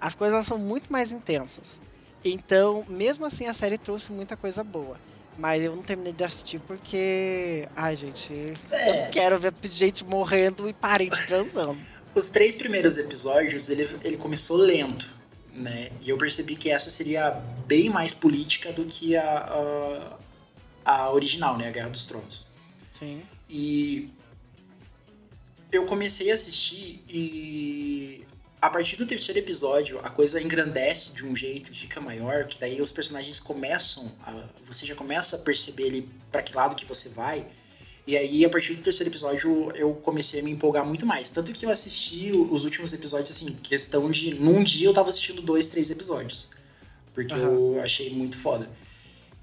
As coisas são muito mais intensas. Então, mesmo assim, a série trouxe muita coisa boa. Mas eu não terminei de assistir porque. Ai, gente. Eu É. não quero ver gente morrendo e parente transando. Os três primeiros episódios, ele, ele começou lento, né? E eu percebi que essa seria bem mais política do que a, a, a original, né? A Guerra dos Tronos. Sim. E eu comecei a assistir e a partir do terceiro episódio a coisa engrandece de um jeito fica maior, que daí os personagens começam, a, você já começa a perceber ali para que lado que você vai. E aí a partir do terceiro episódio eu comecei a me empolgar muito mais, tanto que eu assisti os últimos episódios assim, questão de num dia eu tava assistindo dois, três episódios, porque eu achei muito foda.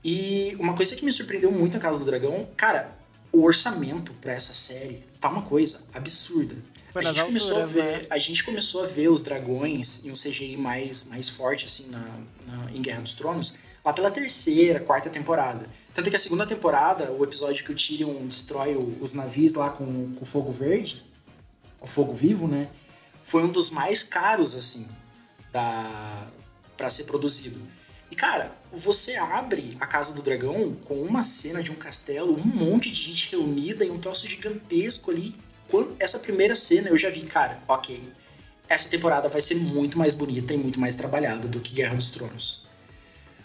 E uma coisa que me surpreendeu muito na Casa do Dragão, cara, o orçamento pra essa série tá uma coisa absurda. A gente começou a ver, né? a gente começou a ver os dragões em um CGI mais mais forte assim na, na- em Guerra dos Tronos lá pela terceira, quarta temporada. Tanto que a segunda temporada, o episódio que o Tyrion destrói os navios lá com o fogo verde, o fogo vivo, né? Foi um dos mais caros assim da para ser produzido. E cara, você abre a Casa do Dragão com uma cena de um castelo, um monte de gente reunida e um troço gigantesco ali. Quando essa primeira cena eu já vi, cara, ok, essa temporada vai ser muito mais bonita e muito mais trabalhada do que Guerra dos Tronos.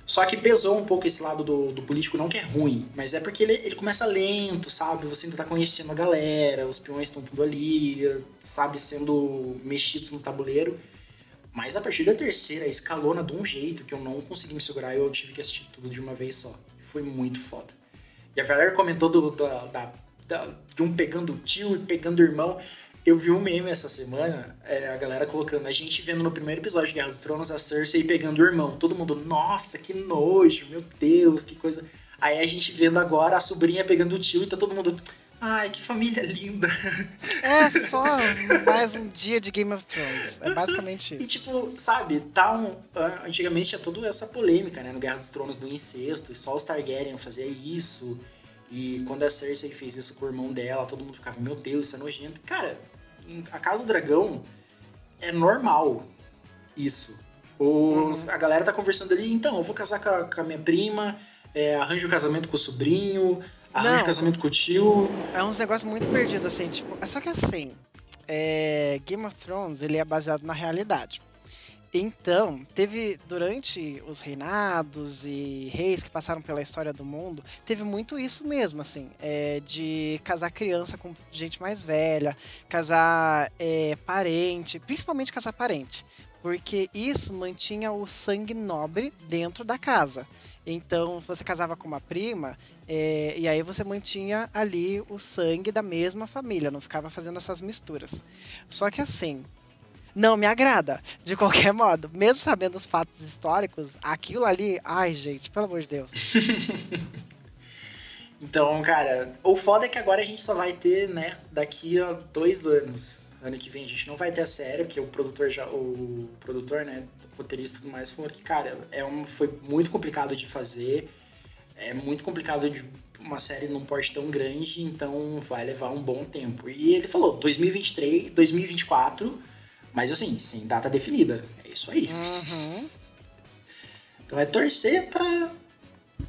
Só que pesou um pouco esse lado do, do político, não que é ruim, mas é porque ele, ele começa lento, sabe? Você ainda tá conhecendo a galera, os peões estão tudo ali, sabe? Sendo mexidos no tabuleiro. Mas a partir da terceira, escalona de um jeito que eu não consegui me segurar e eu tive que assistir tudo de uma vez só. Foi muito foda. E a galera comentou do, da, de um pegando o tio e pegando o irmão. Eu vi um meme essa semana, é, a galera colocando a gente vendo no primeiro episódio de Guerra dos Tronos a Cersei pegando o irmão. Todo mundo, nossa, que nojo, meu Deus, que coisa. Aí a gente vendo agora a sobrinha pegando o tio e tá todo mundo. Ai, que família linda. É só mais um dia de Game of Thrones. É basicamente E isso. tipo, sabe, tá um. Antigamente tinha toda essa polêmica, né? No Guerra dos Tronos do incesto, e só os Targaryen fazia isso. E quando a Cersei fez isso com o irmão dela, todo mundo ficava, meu Deus, isso é nojento. Cara, A Casa do Dragão é normal isso. Os, A galera tá conversando ali, então, eu vou casar com a, com a minha prima, é, arranjo o casamento com o sobrinho, arranjo o casamento com o tio. É uns negócios muito perdidos, assim, tipo. é Só que assim, é, Game of Thrones ele é baseado na realidade. Então, teve durante os reinados e reis que passaram pela história do mundo, teve muito isso mesmo, assim, é, de casar criança com gente mais velha, casar é, parente, principalmente casar parente, porque isso mantinha o sangue nobre dentro da casa. Então, você casava com uma prima, é, e aí você mantinha ali o sangue da mesma família, não ficava fazendo essas misturas. Só que assim, não me agrada, de qualquer modo. Mesmo sabendo os fatos históricos, aquilo ali, ai gente, pelo amor de Deus. Então, cara, o foda é que agora a gente só vai ter, né, daqui a dois anos. Ano que vem a gente não vai ter a série, porque o produtor já. O produtor, né, roteirista e tudo mais, falou que, cara, é um, foi muito complicado de fazer. É muito complicado de uma série num porte tão grande, então vai levar um bom tempo. E ele falou, 2023, 2024, mas assim, sem data definida. É isso aí. Uhum. Então é torcer pra,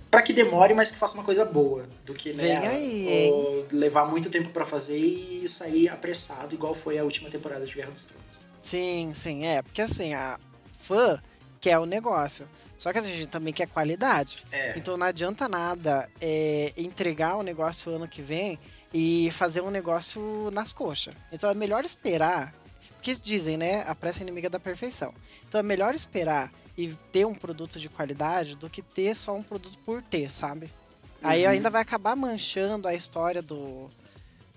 pra que demore, mas que faça uma coisa boa. Do que né, aí, levar muito tempo pra fazer e sair apressado, igual foi a última temporada de Guerra dos Tronos. Sim, sim, é. Porque assim, a fã quer o negócio. Só que a gente também quer qualidade. É. Então não adianta nada é, entregar o negócio ano que vem e fazer um negócio nas coxas. Então é melhor esperar. Porque dizem, né? A pressa é inimiga da perfeição. Então é melhor esperar e ter um produto de qualidade do que ter só um produto por ter, sabe? Aí Uhum. ainda vai acabar manchando a história do,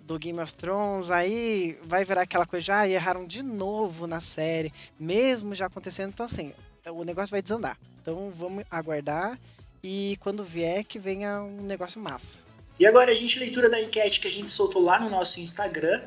do Game of Thrones, aí vai virar aquela coisa, já erraram de novo na série, mesmo já acontecendo. Então, assim, o negócio vai desandar. Então, vamos aguardar e quando vier, que venha um negócio massa. E agora a gente, leitura da enquete que a gente soltou lá no nosso Instagram.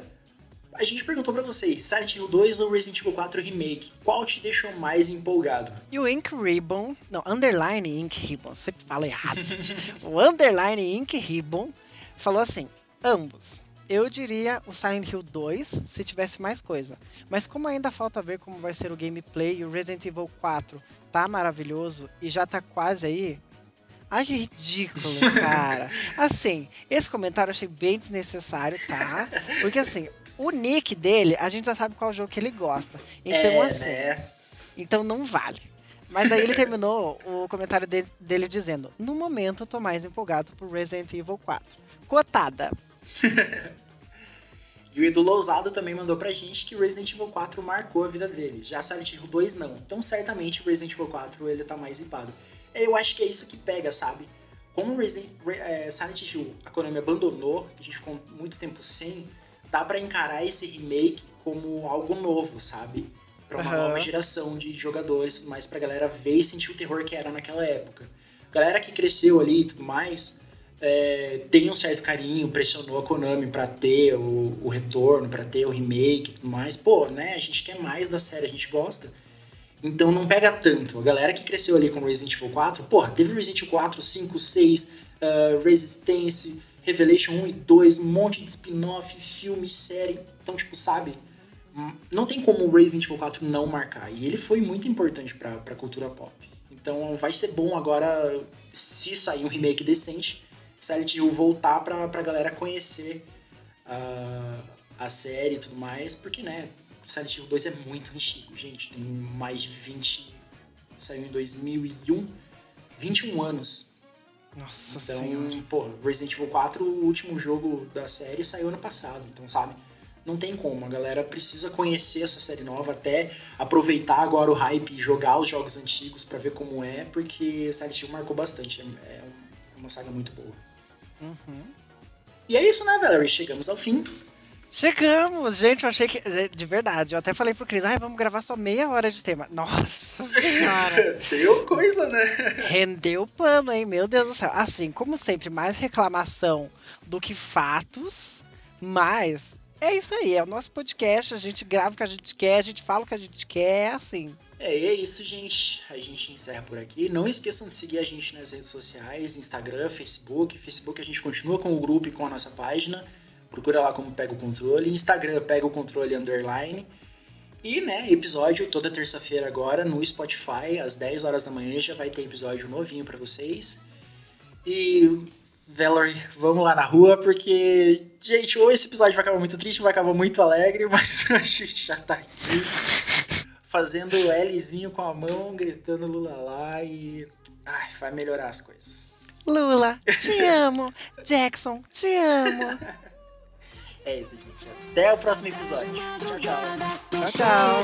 A gente perguntou pra vocês, Silent Hill 2 ou Resident Evil 4 Remake? Qual te deixou mais empolgado? E o Ink Ribbon, não, Underline Ink Ribbon, sempre fala errado. o Underline Ink Ribbon falou assim: ambos. Eu diria o Silent Hill 2 se tivesse mais coisa. Mas como ainda falta ver como vai ser o gameplay e o Resident Evil 4 tá maravilhoso e já tá quase aí. Ai, que ridículo, cara. Assim, esse comentário eu achei bem desnecessário, tá? Porque assim, o nick dele, a gente já sabe qual jogo que ele gosta. Então, é, assim. né? Então não vale. Mas aí ele terminou o comentário de- dele dizendo: No momento eu tô mais empolgado por Resident Evil 4. Cotada. E o Edu Lousado também mandou pra gente que Resident Evil 4 marcou a vida dele. Já Silent Hill 2 não. Então certamente o Resident Evil 4 ele tá mais zipado. Eu acho que é isso que pega, sabe? Como o Resident, Re- é, Silent Hill a Konami abandonou, a gente ficou muito tempo sem, dá pra encarar esse remake como algo novo, sabe? Pra uma Aham. nova geração de jogadores e tudo mais, pra galera ver e sentir o terror que era naquela época. Galera que cresceu ali e tudo mais, é, tem um certo carinho, pressionou a Konami pra ter o, o retorno, pra ter o remake e tudo mais. Pô, né? A gente quer mais da série, a gente gosta. Então não pega tanto. A galera que cresceu ali com Resident Evil 4, porra, teve Resident Evil 4, 5, 6, uh, Resistance, Revelation 1 e 2, um monte de spin-off, filme, série. Então, tipo, sabe? hum, Não tem como o Resident Evil 4 não marcar. E ele foi muito importante pra, pra cultura pop. Então vai ser bom agora, se sair um remake decente, Silent Hill voltar pra, pra galera conhecer a, a série e tudo mais, porque, né, Silent Hill 2 é muito antigo, gente. Tem mais de 20. Saiu em 2001, 21 anos. Nossa Então, senhora. pô, Resident Evil 4, o último jogo da série, saiu ano passado. Então, sabe? Não tem como. A galera precisa conhecer essa série nova, até aproveitar agora o hype e jogar os jogos antigos pra ver como é, porque Silent Hill marcou bastante. É é uma saga muito boa. Uhum. E é isso, né, Valerie? Chegamos ao fim. Chegamos, gente, eu achei que. De verdade, eu até falei pro Cris, ai, vamos gravar só meia hora de tema. Nossa senhora! Deu coisa, né? Rendeu pano, hein? Meu Deus do céu. Assim, como sempre, mais reclamação do que fatos, mas é isso aí, é o nosso podcast, a gente grava o que a gente quer, a gente fala o que a gente quer, assim. É, e é isso, gente. A gente encerra por aqui. Não esqueçam de seguir a gente nas redes sociais, Instagram, Facebook. Facebook a gente continua com o grupo e com a nossa página. Procura lá como Pega o Controle. Instagram, Pega o Controle Underline. E, né, episódio toda terça-feira agora no Spotify, às 10 horas da manhã, já vai ter episódio novinho pra vocês. E, Valerie, vamos lá na rua, porque, gente, ou esse episódio vai acabar muito triste, vai acabar muito alegre, mas a gente já tá aqui fazendo o Lzinho com a mão, gritando Lula lá e. Ai, vai melhorar as coisas. Lula, te amo. Jackson, te amo. É isso, gente. Até o próximo episódio. Tchau, tchau. Tchau, tchau.